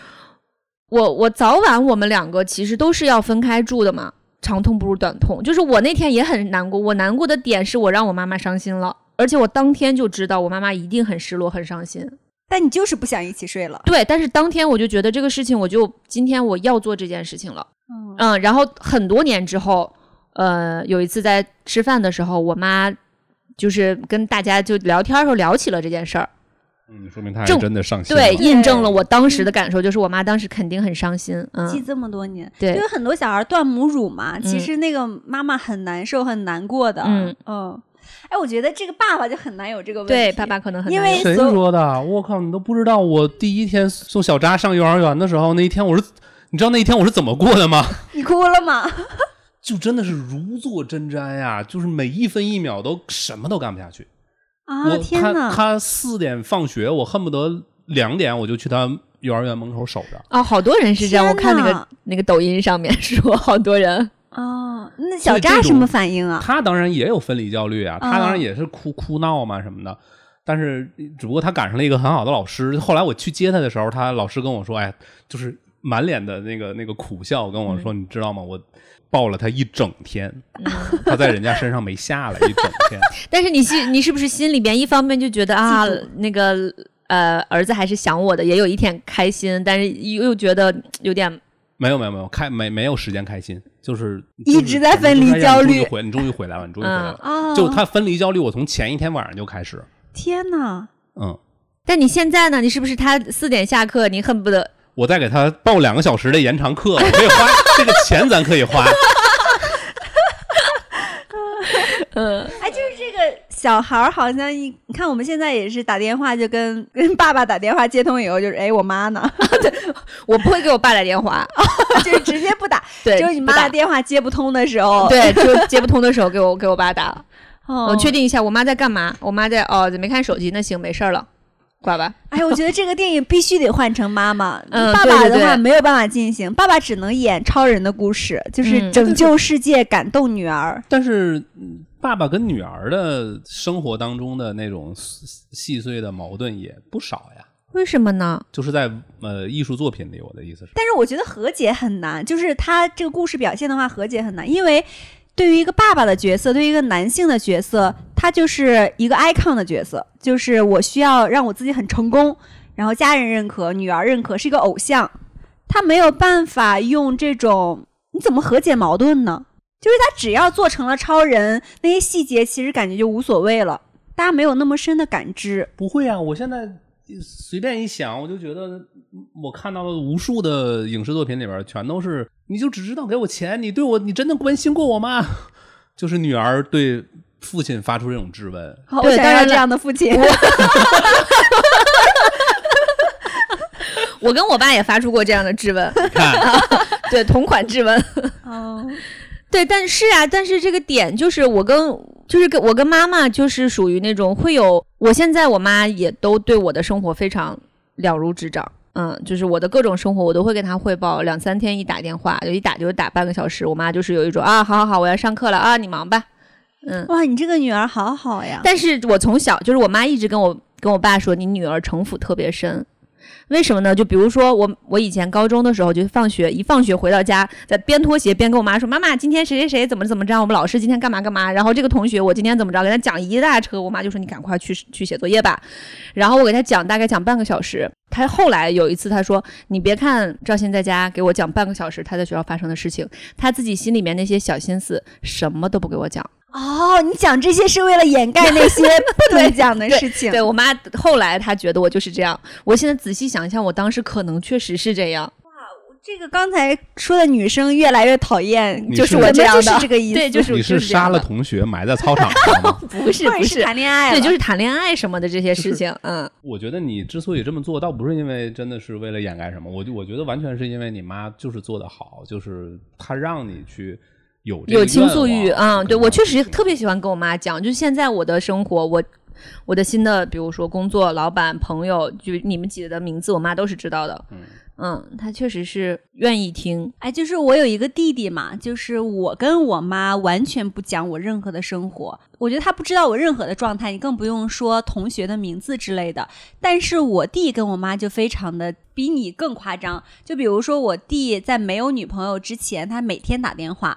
我我早晚我们两个其实都是要分开住的嘛，长痛不如短痛，就是我那天也很难过，我难过的点是我让我妈妈伤心了。而且我当天就知道我妈妈一定很失落、很伤心。但你就是不想一起睡了。对，但是当天我就觉得这个事情，我就今天我要做这件事情了。嗯嗯，然后很多年之后，呃，有一次在吃饭的时候，我妈就是跟大家就聊天的时候聊起了这件事儿，嗯，说明他真的上心对，印证了我当时的感受，就是我妈当时肯定很伤心。嗯，记这么多年，对因为很多小孩断母乳嘛，其嗯实那个妈妈很难受、很难过的。嗯嗯哎，我觉得这个爸爸就很难有这个问题。对，爸爸可能很因为难有谁说的？我靠，你都不知道，我第一天送小扎上幼儿园的时候，那一天我是，你知道那一天我是怎么过的吗？<laughs> 你哭了吗？<laughs> 就真的是如坐针毡呀，就是每一分一秒都什么都干不下去。啊，天哪！他四点放学，我恨不得两点我就去他幼儿园门口守着。啊，好多人是这样，我看那个那个抖音上面 <laughs> 说好多人。哦，那小扎什么反应啊？他当然也有分离焦虑啊，他当哦然也是哭哭闹嘛什么的。但是只不过他赶上了一个很好的老师。后来我去接他的时候，他老师跟我说：“哎，就是满脸的那个那个苦笑，跟我说，你知道吗？我抱了他一整天，<laughs> 他在人家身上没下来一整天。<laughs> 但是你心，你是不是心里边一方面就觉得啊，那个呃儿子还是想我的，也有一点开心，但是又又觉得有点没有没有没有开没没有时间开心，就是一直在分离焦虑你终于回你终于回来了，你终于回来了。哦，就他分离焦虑，我从前一天晚上就开始，天哪！嗯，但你现在呢？你是不是他四点下课，你恨不得我再给他报两个小时的延长课，我可以花 <laughs> 这个钱，咱可以花。<laughs> 嗯。哎，就是这个小孩儿好像一，你看我们现在也是打电话就跟 <laughs> 跟爸爸打电话接通以后就是，哎，我妈呢？对我不会给我爸打电话，就是直接不打，对，就是你妈的电话接不通的时候，对，就接不通的时候给我给我爸打，哦，我确定一下我妈在干嘛，我妈在哦没看手机，那行没事儿了，挂吧。哎，我觉得这个电影必须得换成妈妈，嗯爸爸的话没有办法进行，爸爸只能演超人的故事，就是嗯拯救世界、感动女儿。但是嗯爸爸跟女儿的生活当中的那种细细碎的矛盾也不少呀，为什么呢？就是在呃艺术作品里，我的意思是，但是我觉得和解很难，就是他这个故事表现的话，和解很难，因为对于一个爸爸的角色，对于一个男性的角色，他就是一个 icon 的角色，就是我需要让我自己很成功，然后家人认可，女儿认可，是一个偶像，他没有办法用这种，你怎么和解矛盾呢？就是他只要做成了超人，那些细节其实感觉就无所谓了，大家没有那么深的感知。不会啊，我现在随便一想，我就觉得嗯我看到了无数的影视作品里边，全都是你就只知道给我钱，你对我你真的关心过我吗？<laughs> 就是女儿对父亲发出这种质问，好，我对当然了想要这样的父亲。<laughs> 我跟我爸也发出过这样的质问，<laughs> 对同款质问。哦，对，但是啊，但是这个点就是我跟就是跟我跟妈妈就是属于那种会有，我现在我妈也都对我的生活非常了如指掌。嗯，就是我的各种生活，我都会跟她汇报，两三天一打电话，就一打就是打半个小时。我妈就是有一种啊，好好好，我要上课了啊，你忙吧，嗯，哇，你这个女儿好好呀！但是我从小就是我妈一直跟我跟我爸说，你女儿城府特别深。为什么呢？就比如说我，我以前高中的时候，就放学一放学回到家，在边脱鞋边跟我妈说：“妈妈，今天谁谁谁怎么怎么着？我们老师今天干嘛干嘛？然后这个同学我今天怎么着？给他讲一大车。”我妈就说：“你赶快去去写作业吧。”然后我给他讲，大概讲半个小时。他后来有一次他说：“你别看赵鑫在家给我讲半个小时他在学校发生的事情，他自己心里面那些小心思什么都不给我讲。”哦，你讲这些是为了掩盖那些 <laughs> 不能讲的事情。对我妈后来她觉得我就是这样，我现在仔细想一想，我当时可能确实是这样。哇这个刚才说的女生越来越讨厌，你就是是我这样的，就是这个意思。对，就是你是杀了同学埋在操场上吗？不 <laughs> 是不是，谈恋爱，对，就是谈恋爱什么的这些事情，嗯，我觉得你之所以这么做，倒不是因为真的是为了掩盖什么，我就我觉得完全是因为你妈就是做的好，就是她让你去有有倾诉欲啊、对我确实特别喜欢跟我妈讲，就是现在我的生活，我我的新的，比如说工作、老板、朋友，就你们几个的名字，我妈都是知道的。嗯嗯，她确实是愿意听。哎，就是我有一个弟弟嘛，就是我跟我妈完全不讲我任何的生活，我觉得他不知道我任何的状态，你更不用说同学的名字之类的。但是我弟跟我妈就非常的比你更夸张，就比如说我弟在没有女朋友之前，他每天打电话。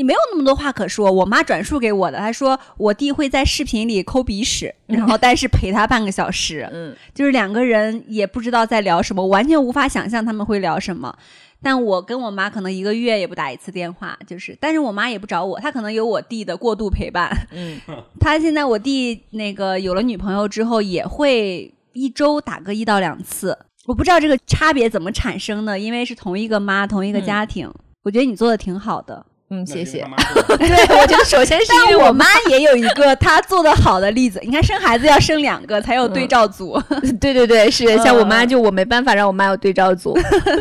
你没有那么多话可说，我妈转述给我的，她说我弟会在视频里抠鼻屎，然后但是陪他半个小时，<laughs> 嗯，就是两个人也不知道在聊什么，完全无法想象他们会聊什么。但我跟我妈可能一个月也不打一次电话，就是，但是我妈也不找我，她可能有我弟的过度陪伴。嗯，<laughs> 她现在我弟那个有了女朋友之后，也会一周打个一到两次。我不知道这个差别怎么产生的，因为是同一个妈，同一个家庭。我觉得你做的挺好的，嗯，谢谢。<laughs> 对，我觉得首先是因为我妈也有一个她做的好的例子。你看，生孩子要生两个才有对照组。<laughs> 对对对，是像我妈嗯就我没办法让我妈有对照组。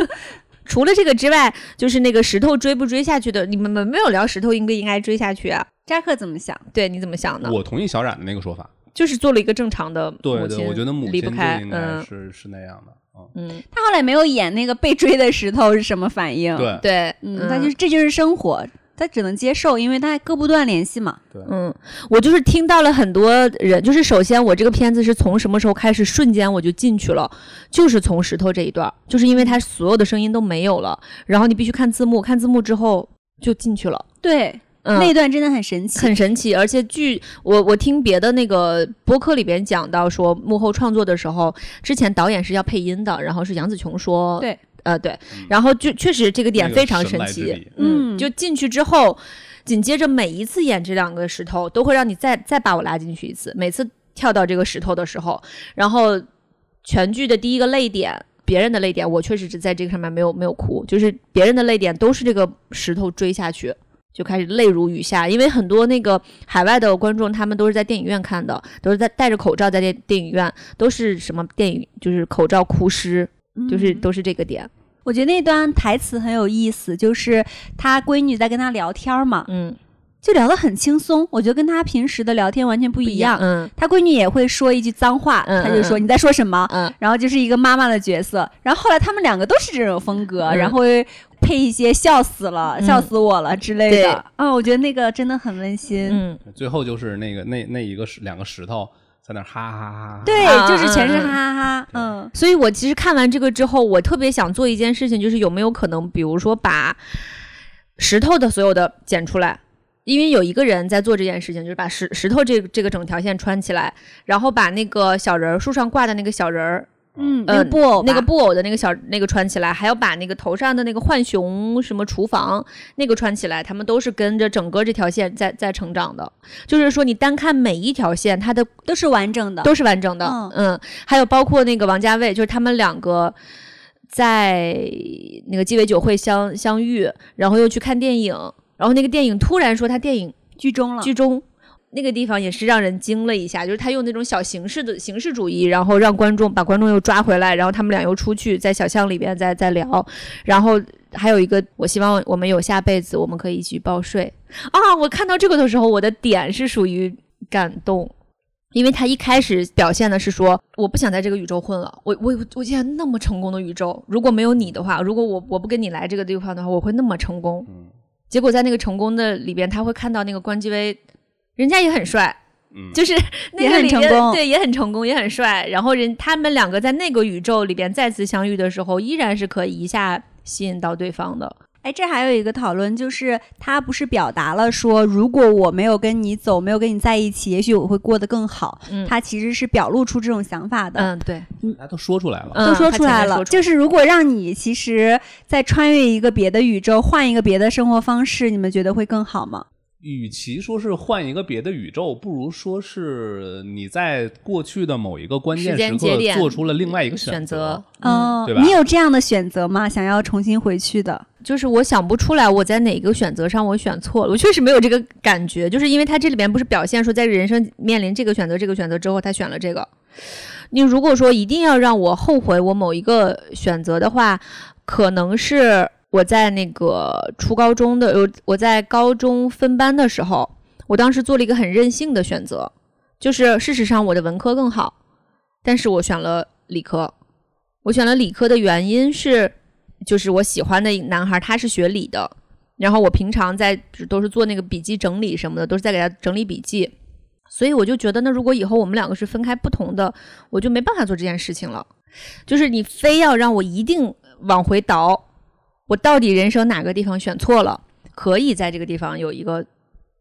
<laughs> 除了这个之外，就是那个石头追不追下去的，你们没有聊石头应不应该追下去啊？扎克怎么想？对，你怎么想的？我同意小冉的那个说法，就是做了一个正常的对对，母亲我觉得母亲离不开，应该嗯是是那样的，嗯，嗯，他后来没有演那个被追的石头是什么反应？，对对，嗯，他就是这就是生活，他只能接受，因为他割不断联系嘛。对，嗯，我就是听到了很多人，就是首先我这个片子是从什么时候开始瞬间我就进去了，就是从石头这一段，就是因为他所有的声音都没有了，然后你必须看字幕，看字幕之后就进去了。对，嗯，那段真的很神奇。很神奇，而且据我我听别的那个播客里边讲到说，幕后创作的时候，之前导演是要配音的，然后是杨紫琼说，对，呃对嗯，然后就确实这个点非常神奇。嗯，就进去之后，紧接着每一次演这两个石头，都会让你再再把我拉进去一次，每次跳到这个石头的时候，然后全剧的第一个泪点。别人的泪点，我确实是在这个上面没有没有哭，就是别人的泪点都是这个石头追下去，就开始泪如雨下。因为很多那个海外的观众，他们都是在电影院看的，都是在戴着口罩在电电影院，都是什么电影就是口罩哭湿，就是嗯都是这个点。我觉得那段台词很有意思，就是他闺女在跟他聊天嘛，嗯，就聊得很轻松，我觉得跟他平时的聊天完全不不一样。嗯他闺女也会说一句脏话，嗯他就说嗯你在说什么，嗯然后就是一个妈妈的角色。然后后来他们两个都是这种风格，嗯然后会配一些笑死了、嗯笑死我了之类的。啊，我觉得那个真的很温馨。嗯，最后就是那个那那一个石两个石头在那哈哈哈哈哈，对，啊就是全是哈哈哈。嗯，所以我其实看完这个之后，我特别想做一件事情，就是有没有可能，比如说把石头的所有的剪出来。因为有一个人在做这件事情，就是把石石头这个这个整条线穿起来，然后把那个小人儿树上挂的那个小人儿，嗯，呃那个布偶，那个布偶的那个小那个穿起来，还要把那个头上的那个浣熊什么厨房那个穿起来，他们都是跟着整个这条线在在成长的。就是说，你单看每一条线，它的都是完整的。都是完整的。嗯嗯，还有包括那个王家卫，就是他们两个在那个鸡尾酒会相相遇，然后又去看电影，然后那个电影突然说他电影剧终了。剧中。那个地方也是让人惊了一下，就是他用那种小形式的形式主义，然后让观众把观众又抓回来，然后他们俩又出去在小巷里边再再聊，然后还有一个，我希望我们有下辈子，我们可以一起报税啊！我看到这个的时候，我的点是属于感动，因为他一开始表现的是说，我不想在这个宇宙混了，我我我竟然那么成功的宇宙，如果没有你的话，如果我我不跟你来这个地方的话，我会那么成功。嗯，结果在那个成功的里边，他会看到那个关继威人家也很帅，嗯，就是那也很个里边成功对，也很成功，也很帅。然后人他们两个在那个宇宙里边再次相遇的时候，依然是可以一下吸引到对方的。哎，这还有一个讨论，就是他不是表达了说，如果我没有跟你走，没有跟你在一起，也许我会过得更好。嗯他其实是表露出这种想法的。嗯，对，大家都说出来了。嗯都说出来了，就是如果让你其实再穿越一个别的宇宙，换一个别的生活方式，你们觉得会更好吗？与其说是换一个别的宇宙，不如说是你在过去的某一个关键时刻节点做出了另外一个选择择。嗯，哦，对吧你有这样的选择吗？想要重新回去的？就是我想不出来我在哪个选择上我选错了，我确实没有这个感觉，就是因为他这里边不是表现说在人生面临这个选择这个选择之后，他选了这个。你如果说一定要让我后悔我某一个选择的话，可能是我在那个初高中的，我我在高中分班的时候，我当时做了一个很任性的选择，就是事实上我的文科更好，但是我选了理科。我选了理科的原因是，就是我喜欢的男孩他是学理的，然后我平常在都是做那个笔记整理什么的，都是在给他整理笔记，所以我就觉得，那如果以后我们两个是分开不同的，我就没办法做这件事情了。就是你非要让我一定往回倒，我到底人生哪个地方选错了？可以在这个地方有一个，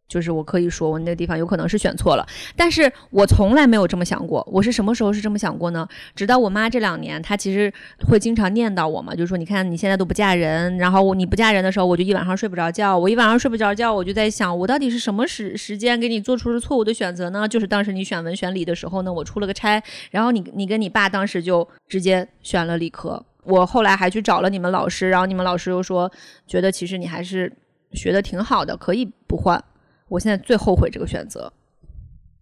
就是我可以说我那个地方有可能是选错了，但是我从来没有这么想过。我是什么时候是这么想过呢？直到我妈这两年，她其实会经常念叨我嘛，就说你看你现在都不嫁人，然后你不嫁人的时候，我就一晚上睡不着觉，我一晚上睡不着觉，我就在想，我到底是什么时时间给你做出了错误的选择呢？就是当时你选文选理的时候呢，我出了个差，然后你你跟你爸当时就直接选了理科。我后来还去找了你们老师，然后你们老师又说，觉得其实你还是学的挺好的，可以不换。我现在最后悔这个选择，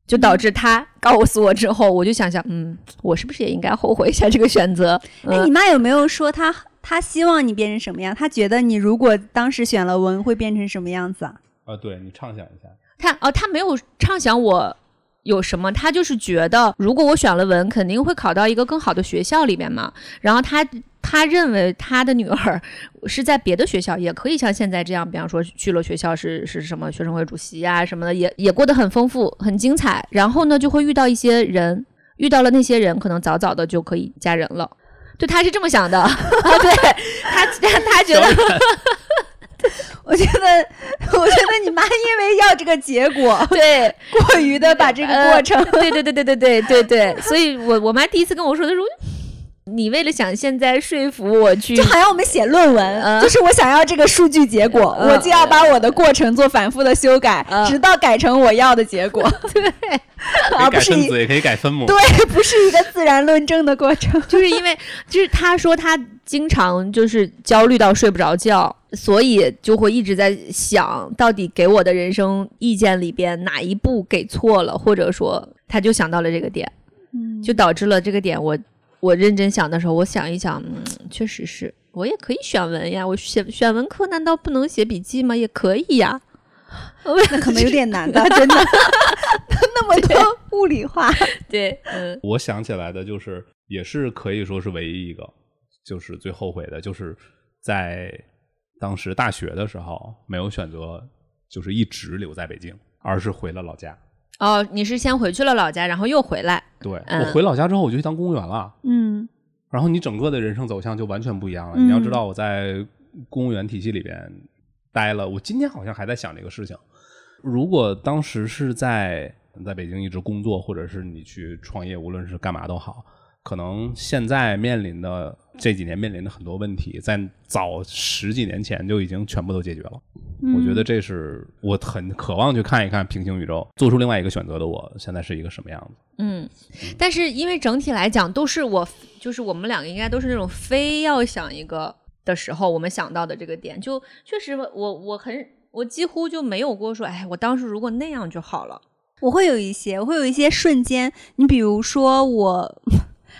就导致他告诉我之后，我就想想，嗯，我是不是也应该后悔一下这个选择？哎，嗯你妈有没有说她她希望你变成什么样？她觉得你如果当时选了文会变成什么样子啊？啊，对你畅想一下，他哦，他没有畅想我有什么，他就是觉得如果我选了文，肯定会考到一个更好的学校里面嘛。然后他他认为他的女儿是在别的学校也可以像现在这样，比方说去了学校是是什么学生会主席啊什么的，也也过得很丰富很精彩。然后呢，就会遇到一些人，遇到了那些人，可能早早的就可以嫁人了。对，他是这么想的，<laughs> 对他他 <laughs> 他觉得我觉得，<laughs> 我觉得你妈因为要这个结果，<laughs> <laughs> 对，过于的把这个过程，对对对对对对对对，所以我我妈第一次跟我说的时候，你为了想现在说服我去，就好像我们写论文，就是我想要这个数据结果，我就要把我的过程做反复的修改，直到改成我要的结果。对，而，不是一也可以改分母，对，不是一个自然论证的过程，就是因为就是他说他。经常就是焦虑到睡不着觉，所以就会一直在想到底给我的人生意见里边哪一步给错了，或者说他就想到了这个点，嗯就导致了这个点我我认真想的时候，我想一想，嗯，确实是我也可以选文呀，我选选文科难道不能写笔记吗？也可以呀。<laughs> 那可能有点难的，<laughs> 真的，<laughs> 那么多物理化。对，嗯我想起来的就是，也是可以说是唯一一个，就是最后悔的，就是在当时大学的时候没有选择，就是一直留在北京，而是回了老家。哦，你是先回去了老家，然后又回来，对、嗯我回老家之后，我就去当公务员了。嗯然后你整个的人生走向就完全不一样了。嗯你要知道，我在公务员体系里边待了，我今天好像还在想这个事情。如果当时是在在北京一直工作，或者是你去创业，无论是干嘛都好，可能现在面临的这几年面临的很多问题，在早十几年前就已经全部都解决了。我觉得这是我很渴望去看一看平行宇宙做出另外一个选择的我，现在是一个什么样子。嗯，但是因为整体来讲都是我，就是我们两个应该都是那种非要想一个的时候，我们想到的这个点，就确实我我很我几乎就没有过说，哎，我当时如果那样就好了。我会有一些，我会有一些瞬间。你比如说我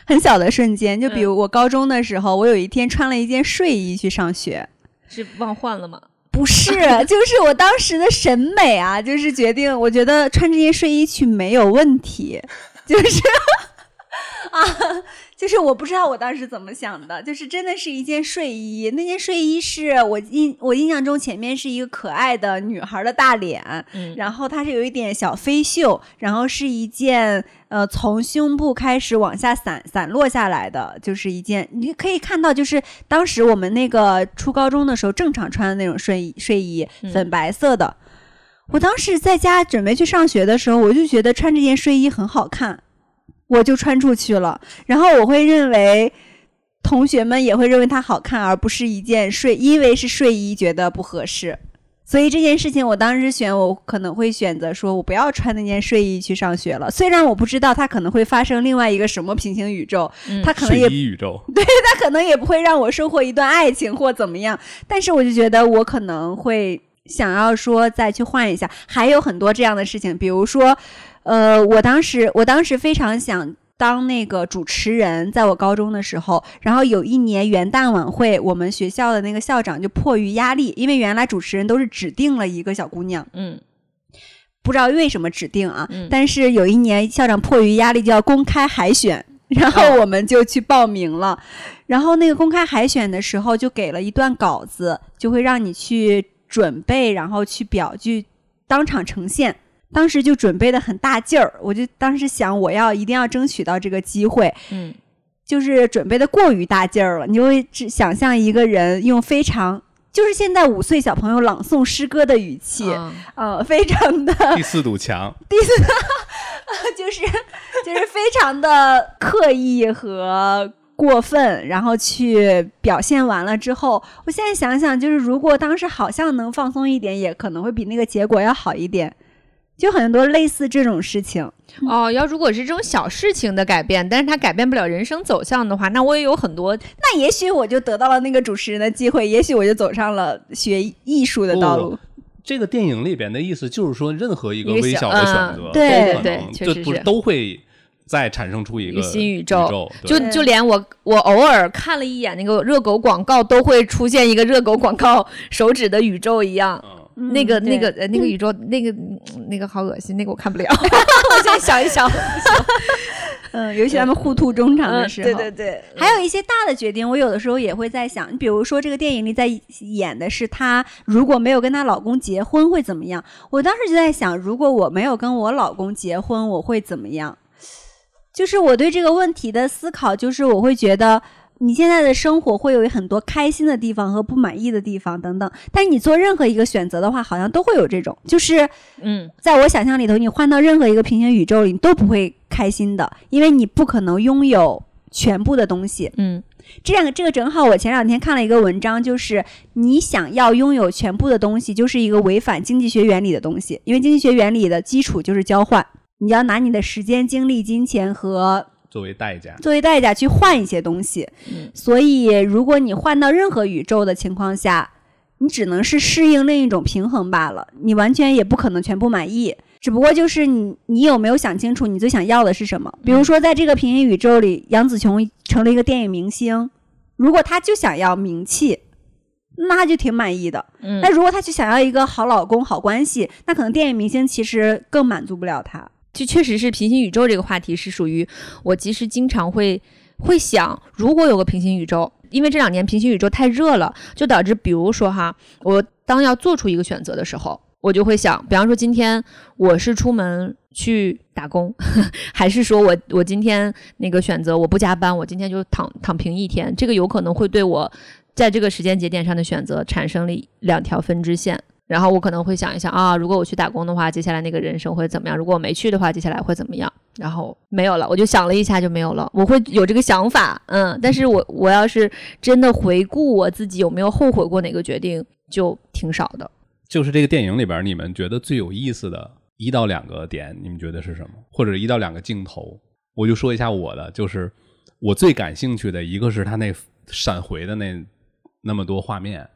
很小的瞬间，就比如我高中的时候，我有一天穿了一件睡衣去上学。是忘换了吗？不是，就是我当时的审美啊，就是决定，我觉得穿这件睡衣去没有问题，就是 <laughs> 就是我不知道我当时怎么想的，就是真的是一件睡衣，那件睡衣是我印我印象中前面是一个可爱的女孩的大脸，嗯然后它是有一点小飞袖，然后是一件呃从胸部开始往下散散落下来的，就是一件你可以看到，就是当时我们那个初高中的时候正常穿的那种睡衣睡衣，嗯粉白色的。我当时在家准备去上学的时候，我就觉得穿这件睡衣很好看，我就穿出去了。然后我会认为，同学们也会认为它好看，而不是一件睡，因为是睡衣觉得不合适。所以这件事情，我当时选，我可能会选择说，我不要穿那件睡衣去上学了。虽然我不知道它可能会发生另外一个什么平行宇宙，嗯它可能也睡衣宇宙，它可能也不会让我收获一段爱情或怎么样，但是我就觉得我可能会想要说再去换一下，还有很多这样的事情，比如说，呃，我当时我当时非常想。当那个主持人，在我高中的时候，然后有一年元旦晚会，我们学校的那个校长就迫于压力，因为原来主持人都是指定了一个小姑娘，嗯不知道为什么指定啊，嗯但是有一年校长迫于压力就要公开海选，然后哦我们就去报名了。然后那个公开海选的时候就给了一段稿子，就会让你去准备，然后去表去当场呈现。当时就准备的很大劲儿，我就当时想我要一定要争取到这个机会，嗯就是准备的过于大劲儿了，你就会只想象一个人用非常。就是现在五岁小朋友朗诵诗歌的语气，嗯呃，<laughs> 非常的第四堵墙，<laughs> 第四 <laughs> 就是就是非常的刻意和过分，然后去表现完了之后，我现在想想，就是如果当时好像能放松一点，也可能会比那个结果要好一点。就很多类似这种事情，哦，要如果是这种小事情的改变，但是它改变不了人生走向的话，那我也有很多那也许我就得到了那个主持人的机会，也许我就走上了学艺术的道路。这个电影里边的意思就是说，任何一个微小的选嗯择，对都可对能就不是。确实都会再产生出一个新宇宇宙就就连我我偶尔看了一眼那个热狗广告，都会出现一个热狗广告手指的宇宙一样。那个、那个呃那个宇宙那个嗯那个好恶心，那个我看不了。<laughs> <laughs> 我现在想一想，嗯，尤其他们互吐衷肠的时候，嗯对对对，还有一些大的决定，我有的时候也会在想，你比如说这个电影里在演的是她如果没有跟她老公结婚会怎么样？我当时就在想，如果我没有跟我老公结婚，我会怎么样？就是我对这个问题的思考，就是我会觉得。你现在的生活会有很多开心的地方和不满意的地方等等，但是你做任何一个选择的话，好像都会有这种，就是嗯。在我想象里头，你换到任何一个平行宇宙里，你都不会开心的，因为你不可能拥有全部的东西。嗯。这两个，这个正好我前两天看了一个文章，就是你想要拥有全部的东西，就是一个违反经济学原理的东西，因为经济学原理的基础就是交换，你要拿你的时间、精力、金钱和作为代价，作为代价去换一些东西。嗯所以，如果你换到任何宇宙的情况下，你只能是适应另一种平衡罢了，你完全也不可能全部满意。只不过就是你，你有没有想清楚你最想要的是什么？比如说，在这个平行宇宙里，杨紫琼成了一个电影明星，如果她就想要名气，那她就挺满意的。嗯那如果她就想要一个好老公、好关系，那可能电影明星其实更满足不了她。就确实是平行宇宙这个话题是属于我其实经常会会想，如果有个平行宇宙，因为这两年平行宇宙太热了，就导致比如说哈，我当要做出一个选择的时候，我就会想，比方说今天我是出门去打工，<laughs> 还是说我我今天那个选择我不加班，我今天就躺躺平一天，这个有可能会对我在这个时间节点上的选择产生了两条分支线。然后我可能会想一想啊，如果我去打工的话，接下来那个人生会怎么样？如果我没去的话，接下来会怎么样？然后没有了，我就想了一下就没有了。我会有这个想法，嗯，但是我我要是真的回顾我自己有没有后悔过哪个决定，就挺少的。就是这个电影里边，你们觉得最有意思的一到两个点，你们觉得是什么？或者一到两个镜头？我就说一下我的，就是我最感兴趣的一个是他那闪回的那那么多画面，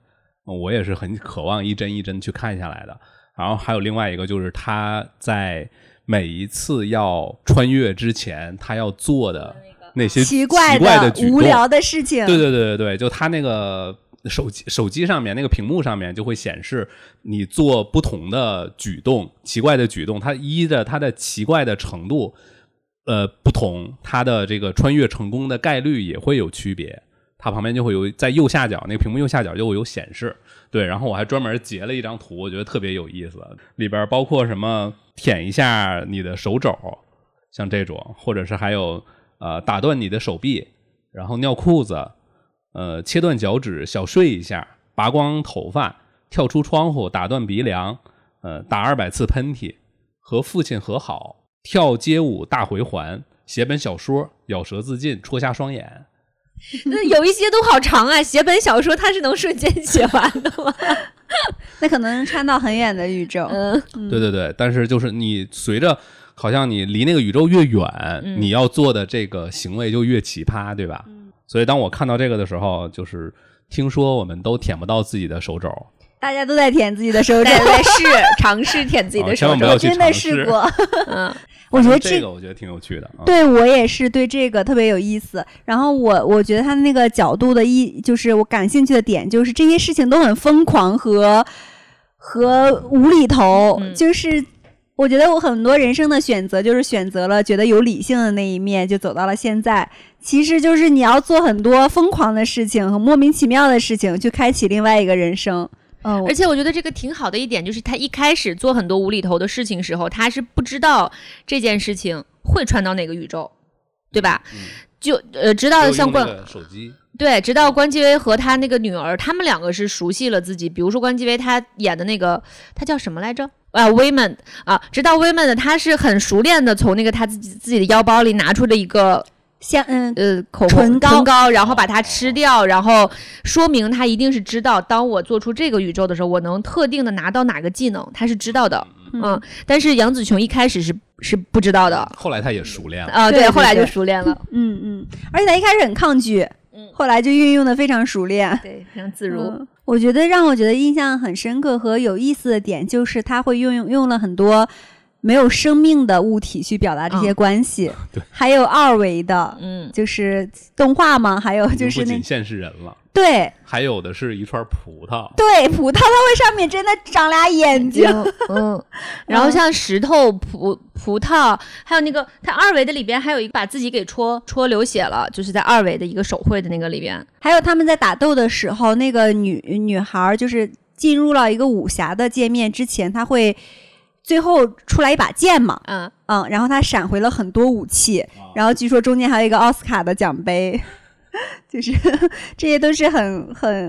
我也是很渴望一帧一帧去看下来的。然后还有另外一个就是他在每一次要穿越之前，他要做的那些奇怪的举动无聊的事情，对对对对对，就他那个手机手机上面那个屏幕上面就会显示你做不同的举动，奇怪的举动，它依着它的奇怪的程度呃不同，它的这个穿越成功的概率也会有区别。它旁边就会有在右下角那个屏幕右下角就会有显示，对，然后我还专门截了一张图，我觉得特别有意思，里边包括什么舔一下你的手肘，像这种，或者是还有呃打断你的手臂，然后尿裤子，呃切断脚趾，小睡一下，拔光头发，跳出窗户，打断鼻梁，呃打二百次喷嚏，和父亲和好，跳街舞大回环，写本小说，咬舌自尽，戳瞎双眼。<laughs> 那有一些都好长啊，写本小说它是能瞬间写完的吗？<laughs> 那可能穿到很远的宇宙。嗯，对对对，但是就是你随着好像你离那个宇宙越远，嗯你要做的这个行为就越奇葩，对吧？所以当我看到这个的时候，就是听说我们都舔不到自己的手肘，大家都在舔自己的手肘对，对是尝试舔自己的手肘哦千万不要，去真的尝试试过。嗯，<laughs> 我觉得这个我觉得挺有趣的啊。对我也是对这个特别有意思。然后我我觉得他那个角度的一就是我感兴趣的点，就是这些事情都很疯狂和和无厘头，嗯就是。我觉得我很多人生的选择，就是选择了觉得有理性的那一面，就走到了现在。其实就是你要做很多疯狂的事情和莫名其妙的事情，去开启另外一个人生。嗯，而且我觉得这个挺好的一点就是，他一开始做很多无厘头的事情时候，他是不知道这件事情会传到哪个宇宙，对吧？嗯就呃，直到像关手机，对，直到关继威和他那个女儿，他们两个是熟悉了自己。比如说关继威他演的那个，他叫什么来着？啊，Women 啊，直到 Women 的他是很熟练的从那个他自己自己的腰包里拿出了一个像嗯呃口红唇膏唇膏，然后把它吃掉，然后说明他一定是知道，当我做出这个宇宙的时候，我能特定的拿到哪个技能，他是知道的。嗯，但是杨紫琼一开始是是不知道的后来他也熟练了。啊，对对后来就熟练了，嗯嗯，而且他一开始很抗拒，嗯后来就运用的非常熟练。对，非常自如。嗯我觉得让我觉得印象很深刻和有意思的点，就是他会运用用了很多没有生命的物体去表达这些嗯。关系，<laughs> 对，还有二维的，嗯，就是动画嘛，还有就是那不仅限是人了，对。还有的是一串葡萄。对葡萄，它会上面真的长俩眼睛，<laughs> 嗯，然后像石头、葡葡萄，还有那个它二维的里边还有一个把自己给戳戳流血了，就是在二维的一个手绘的那个里边。还有他们在打斗的时候，那个女女孩儿就是进入了一个武侠的界面之前，她会最后出来一把剑嘛，嗯，嗯，然后他闪回了很多武器，啊。然后据说中间还有一个奥斯卡的奖杯，<laughs> 就是这些都是很很，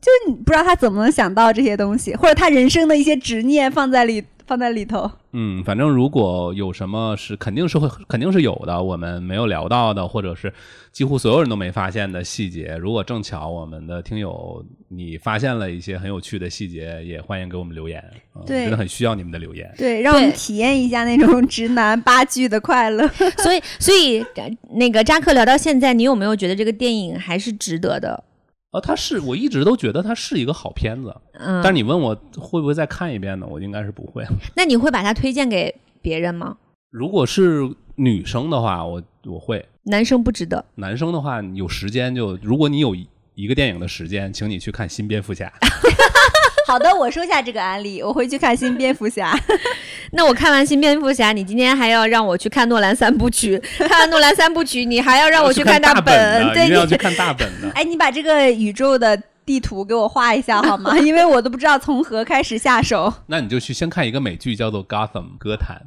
就是你不知道他怎么能想到这些东西，或者他人生的一些执念放在里放在里头。嗯，反正如果有什么是肯定是会肯定是有的，我们没有聊到的，或者是几乎所有人都没发现的细节，如果正巧我们的听友你发现了一些很有趣的细节，也欢迎给我们留言，嗯对真的很需要你们的留言。对，让我们体验一下那种直男八句的快乐。<laughs> <laughs> 所以所以呃那个扎克聊到现在，你有没有觉得这个电影还是值得的？啊，它是我一直都觉得它是一个好片子，嗯，但是你问我会不会再看一遍呢？我应该是不会。那你会把它推荐给别人吗？如果是女生的话，我我会；男生不值得。男生的话，你有时间就，如果你有一一个电影的时间，请你去看《新蝙蝠侠》。<laughs> <laughs> 好的，我收下这个案例，<laughs> 我会去看新蝙蝠侠。<laughs> 那我看完新蝙蝠侠，你今天还要让我去看诺兰三部曲，看完诺兰三部曲，你还要让我去看大本，的，对你要去看大本的。哎，你把这个宇宙的地图给我画一下好吗？因为我都不知道从何开始下手。那你就去先看一个美剧，叫做《Gotham》歌坛。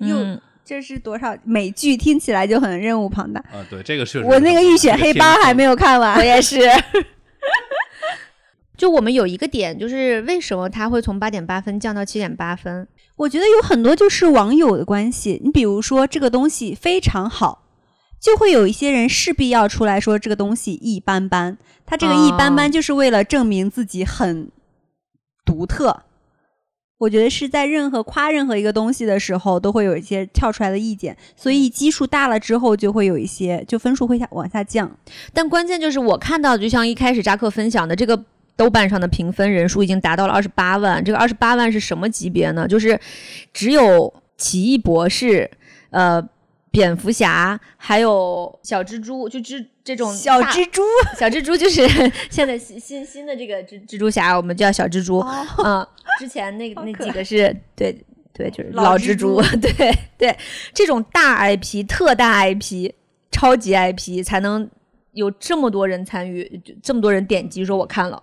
又、嗯这是多少美剧？听起来就很任务庞大。啊，对，这个是我那个浴血黑帮还没。有看完，我也是。就我们有一个点，就是为什么它会从八点八分降到七点八分？我觉得有很多就是网友的关系。你比如说这个东西非常好，就会有一些人势必要出来说这个东西一般般。他这个一般般就是为了证明自己很独特。我觉得是在任何夸任何一个东西的时候，都会有一些跳出来的意见，所以基数大了之后，就会有一些就分数会下往下降。但关键就是我看到，就像一开始扎克分享的这个。豆瓣上的评分人数已经达到了二十八万，这个二十八万是什么级别呢？就是只有奇异博士、呃，蝙蝠侠，还有小蜘蛛，就蜘这种小蜘蛛，小蜘蛛就是 <laughs> 现在新新新的这个蜘蜘蛛侠，我们叫小蜘蛛。哦嗯，之前那个那几个是对对，就是老蜘蛛，<laughs> 对对，这种大 IP、特大 IP、超级 IP 才能有这么多人参与，就这么多人点击说我看了。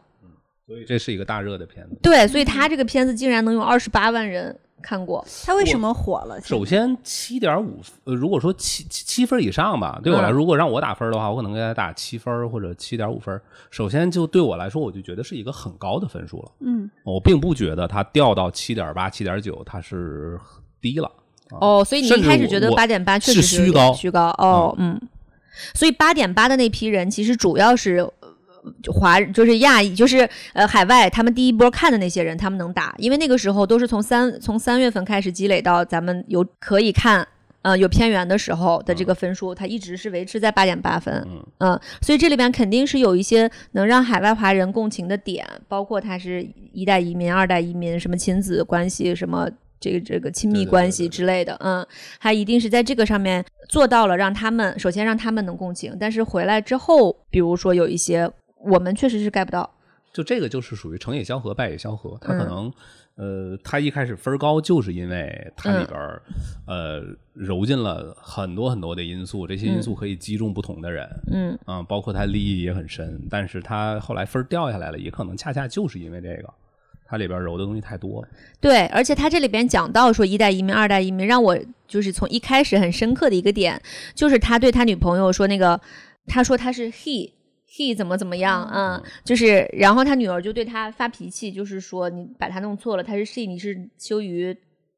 所以这是一个大热的片子。对，所以他这个片子竟然能有二十八万人看过。他为什么火了？首先七点五，呃，如果说七七七分以上吧，对我来说，如果让我打分的话，我可能给他打七分或者七点五分。首先就对我来说，我就觉得是一个很高的分数了。嗯，我并不觉得它掉到七点八、七点九，它是低了。啊哦，所以你一开始觉得我八点八确实是虚高虚高哦，嗯，所以八点八的那批人其实主要是。呃就华就是亚裔，就是呃海外，他们第一波看的那些人，他们能打，因为那个时候都是从三从三月份开始积累到咱们有可以看，呃有片源的时候的这个分数，它一直是维持在八点八分，嗯。嗯，所以这里边肯定是有一些能让海外华人共情的点，包括他是一代移民、二代移民，什么亲子关系，什么这个这个亲密关系对对之类的，嗯，他一定是在这个上面做到了，让他们首先让他们能共情，但是回来之后，比如说有一些我们确实是 get 不到，就这个就是属于成也萧何，败也萧何。他可嗯能，呃，他一开始分儿高，就是因为它里边儿，呃，揉进了很多很多的因素，这些因素可以击中不同的人，嗯啊、包括他利益也很深。但是他后来分儿掉下来了，也可能恰恰就是因为这个，它里边揉的东西太多了。对，而且他这里边讲到说一代移民、二代移民，让我就是从一开始很深刻的一个点，就是他对他女朋友说那个，他说他是 he。He 怎么怎么样，嗯，就是，然后他女儿就对他发脾气，就是说你把他弄错了，他是 she，你是羞于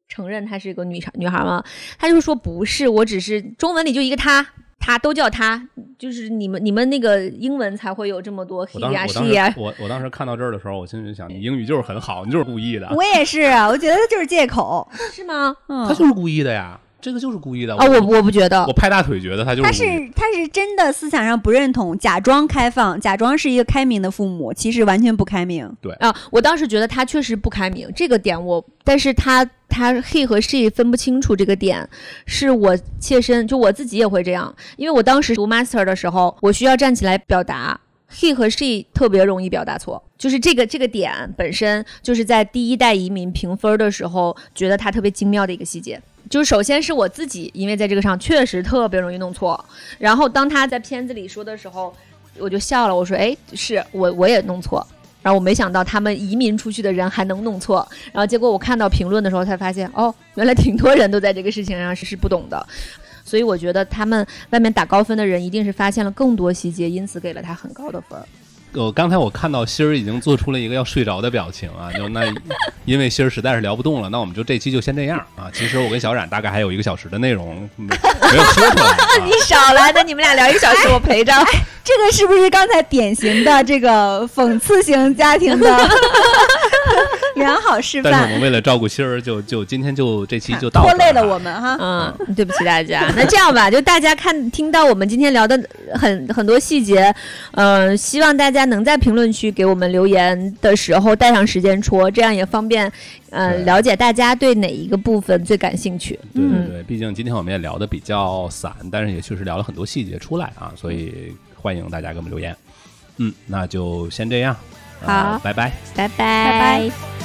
承认她是一个女女孩吗？他就说不是，我只是中文里就一个他，他都叫他，就是你们你们那个英文才会有这么多 he 呀 she 呀我我当时看到这儿的时候，我心里就想，你英语就是很好，你就是故意的，<laughs> 我也是啊，我觉得就是借口。<laughs> 是吗？嗯他，就是故意的呀，这个就是故意的。啊，我我不觉得我，拍大腿觉得他就是他故意的是他是真的思想上不认同，假装开放，假装是一个开明的父母，其实完全不开明。对啊，我当时觉得他确实不开明，这个点我，但是他他 he 和 she 分不清楚这个点，是我切身就我自己也会这样，因为我当时读 master 的时候，我需要站起来表达。he 和 she 特别容易表达错，就是这个这个点本身就是在第一代移民评分的时候，觉得它特别精妙的一个细节。就是首先是我自己，因为在这个上确实特别容易弄错，然后当他在片子里说的时候，我就笑了，我说：“哎，是我我也弄错。”然后我没想到他们移民出去的人还能弄错，然后结果我看到评论的时候才发现，哦，原来挺多人都在这个事情上是是不懂的，所以我觉得他们外面打高分的人一定是发现了更多细节，因此给了他很高的分儿。呃，刚才我看到欣儿已经做出了一个要睡着的表情啊，就那因为欣儿实在是聊不动了，那我们就这期就先这样啊。其实我跟小冉大概还有一个小时的内容没没有说出来、啊 <laughs> 你。少来，那你们俩聊一个小时，我陪着。这个是不是刚才典型的这个讽刺型家庭的 <laughs> 良好示范？但是我们为了照顾心儿，就就今天就这期就到拖累了我们哈。嗯，对不起大家。那这样吧，就大家看听到我们今天聊的很很多细节，呃，希望大家能在评论区给我们留言的时候带上时间戳，这样也方便呃了解大家对哪一个部分最感兴趣。对嗯对对，毕竟今天我们也聊的比较散，但是也确实聊了很多细节出来啊，所以欢迎大家给我们留言。嗯，那就先这样，呃好，拜拜，拜拜，拜拜。